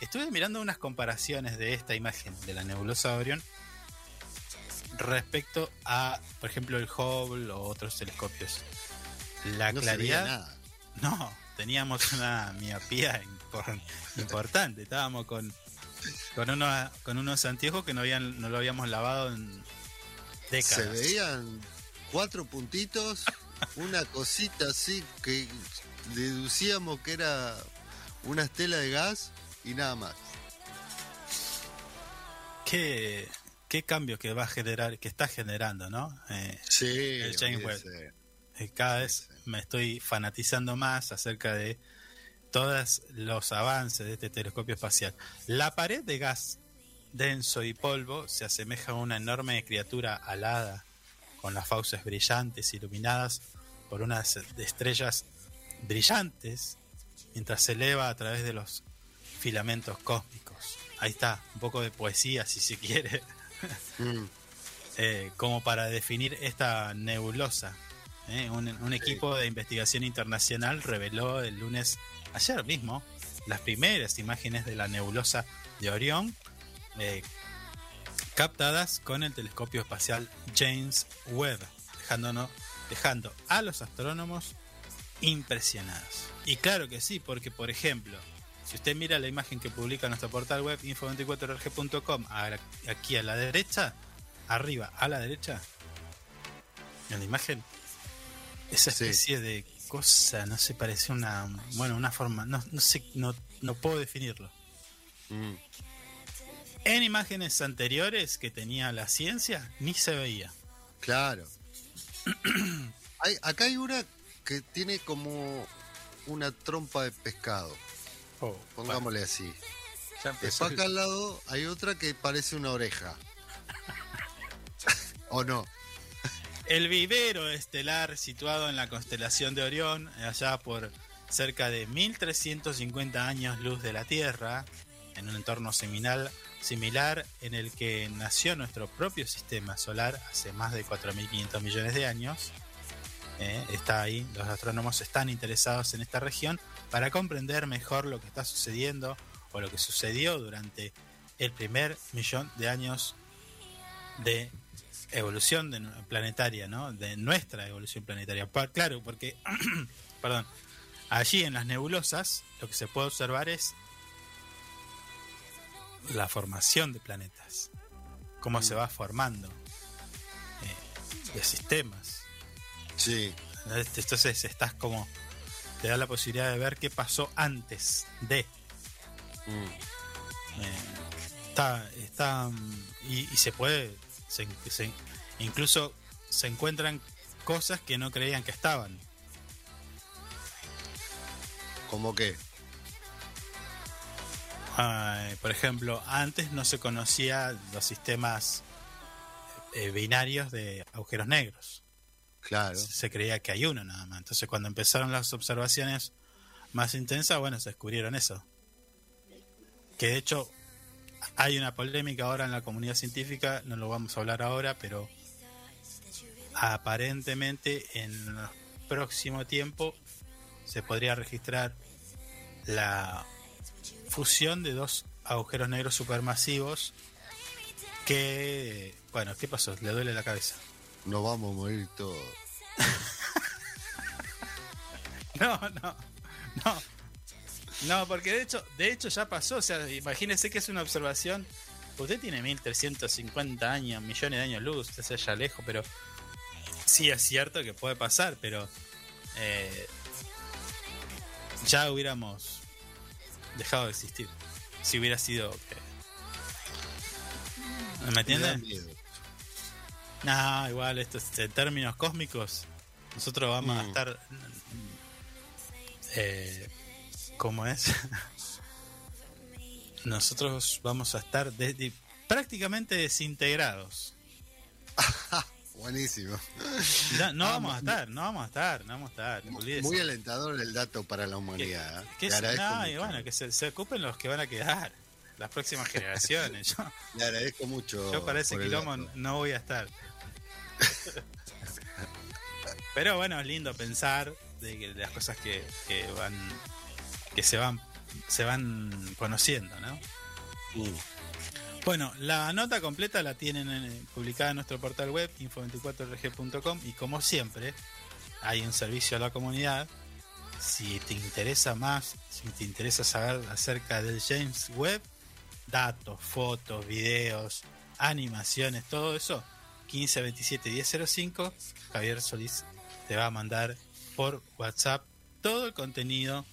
Estuve mirando unas comparaciones de esta imagen de la nebulosa de Orión respecto a, por ejemplo, el Hubble o otros telescopios. La no claridad. No, teníamos una miopía impor- importante. Estábamos con, con, unos, con unos anteojos que no, habían, no lo habíamos lavado en décadas. Se veían cuatro puntitos, una cosita así que deducíamos que era una estela de gas y nada más. Qué, qué cambio que va a generar, que está generando, ¿no? Eh, Sí, el James Webb. Eh, cada vez me estoy fanatizando más acerca de todos los avances de este telescopio espacial. La pared de gas denso y polvo se asemeja a una enorme criatura alada con las fauces brillantes iluminadas por unas estrellas brillantes mientras se eleva a través de los filamentos cósmicos. Ahí está, un poco de poesía si se quiere, Mm, [LAUGHS] eh, como para definir esta nebulosa. ¿Eh? Un, un equipo de investigación internacional reveló el lunes, ayer mismo, las primeras imágenes de la nebulosa de Orión, eh, captadas con el telescopio espacial James Webb, dejándonos, dejando a los astrónomos impresionados. Y claro que sí, porque por ejemplo, si usted mira la imagen que publica nuestro portal web info24rg.com, a la- aquí a la derecha, arriba a la derecha, en la imagen, esa Sí. especie de cosa, no sé, parece una, bueno, una forma, no, no sé, no, no puedo definirlo. mm. En imágenes anteriores que tenía la ciencia, ni se veía. Claro. [CLEARS THROAT] Hay- acá hay una que tiene como una trompa de pescado, pongámosle así. [LAUGHS] Después acá al lado hay otra que parece una oreja. [LAUGHS] ¿O no? El vivero estelar situado en la constelación de Orión, allá por cerca de 1350 años luz de la Tierra, en un entorno similar, similar en el que nació nuestro propio sistema solar hace más de 4.500 millones de años. Eh, está ahí, los astrónomos están interesados en esta región para comprender mejor lo que está sucediendo o lo que sucedió durante el primer millón de años de evolución de, planetaria, ¿no? De nuestra evolución planetaria. Pa- claro, porque, [CLEARS THROAT] perdón, allí en las nebulosas lo que se puede observar es la formación de planetas, cómo se va formando eh, de sistemas. Sí. Entonces estás como, te da la posibilidad de ver qué pasó antes de. Mm. Eh, está, está mm, y, y se puede, se- se- incluso se encuentran cosas que no creían que estaban. ¿Cómo qué? Ay, por ejemplo, antes no se conocía los sistemas eh, binarios de agujeros negros. Claro. Se, se creía que hay uno nada más. Entonces, cuando empezaron las observaciones más intensas, bueno, se descubrieron eso. Que de hecho hay una polémica ahora en la comunidad científica, no lo vamos a hablar ahora, pero aparentemente en el próximo tiempo se podría registrar la fusión de dos agujeros negros supermasivos que, bueno, ¿qué pasó? Le duele la cabeza. Nos vamos a morir todos. [LAUGHS] No, no, no. No, porque de hecho, de hecho ya pasó. O sea, imagínese que es una observación. Usted tiene 1350 años, millones de años luz, usted se haya lejos, pero sí es cierto que puede pasar, pero eh, ya hubiéramos dejado de existir. Si hubiera sido. eh, ¿Me Me da entiende? miedo. No, igual, esto es- en términos cósmicos, nosotros vamos a Mm. estar. Eh, ¿Cómo es? [LAUGHS] nosotros vamos a estar de- de- prácticamente desintegrados. [LAUGHS] Buenísimo. No Ah, vamos a estar, no vamos a estar, no vamos a estar. Muy alentador el dato para la humanidad. ¿eh? Que Le se- agradezco, no, y mucho. bueno, que se, se ocupen los que van a quedar, las próximas generaciones. Yo, Le agradezco mucho. yo para ese quilombo no voy a estar. [LAUGHS] Pero bueno, es lindo pensar de, que- de las cosas que, que van que se van se van conociendo, ¿no? Bueno, la nota completa la tienen en- publicada en nuestro portal web info24rg.com y como siempre hay un servicio a la comunidad. Si te interesa más, si te interesa saber acerca del James Webb, datos, fotos, videos, animaciones, todo eso, 1527 1005, Javier Solís te va a mandar por WhatsApp todo el contenido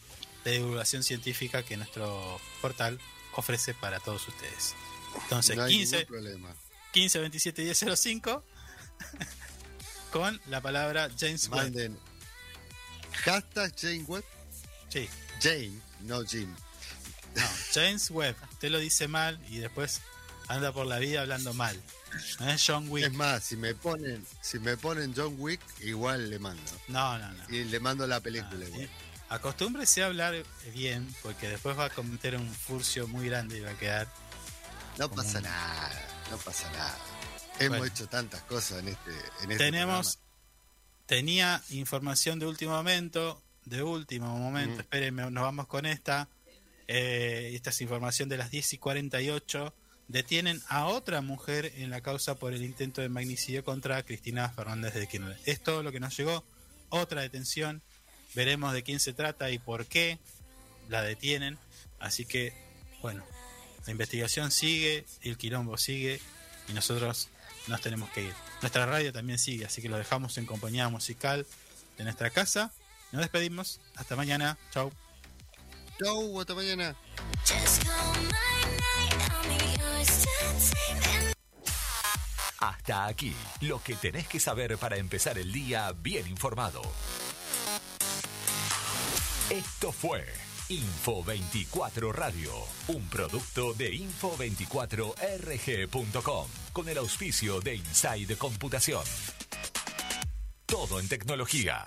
de divulgación científica que nuestro portal ofrece para todos ustedes. Entonces, No hay 15, ningún problema. 15 27 10 05 con la palabra James Webb. Manden hashtag Jane Webb. Sí. Jane, no Jim. No, James Webb. Usted lo dice mal y después anda por la vida hablando mal. No es John Wick. Es más, si me ponen, si me ponen John Wick, igual le mando. No, no, no. Y le mando la película igual. Acostúmbrese a hablar bien, porque después va a cometer un furcio muy grande y va a quedar. No pasa un- nada, no pasa nada. Hemos Bueno. hecho tantas cosas en este, en este Tenemos. Tenía información de último momento. De último momento. Mm. Espérenme, nos vamos con esta. Eh, esta es información de las 10 y 48. Detienen a otra mujer en la causa por el intento de magnicidio contra Cristina Fernández de Kirchner. Es todo lo que nos llegó. Otra detención. Veremos de quién se trata y por qué la detienen. Así que, bueno, la investigación sigue, el quilombo sigue y nosotros nos tenemos que ir. Nuestra radio también sigue, así que lo dejamos en compañía musical de nuestra casa. Nos despedimos. Hasta mañana. Chau. Chau, hasta mañana. Hasta aquí, lo que tenés que saber para empezar el día bien informado. Esto fue Info 24 Radio, un producto de info24rg.com, con el auspicio de Inside Computación. Todo en tecnología.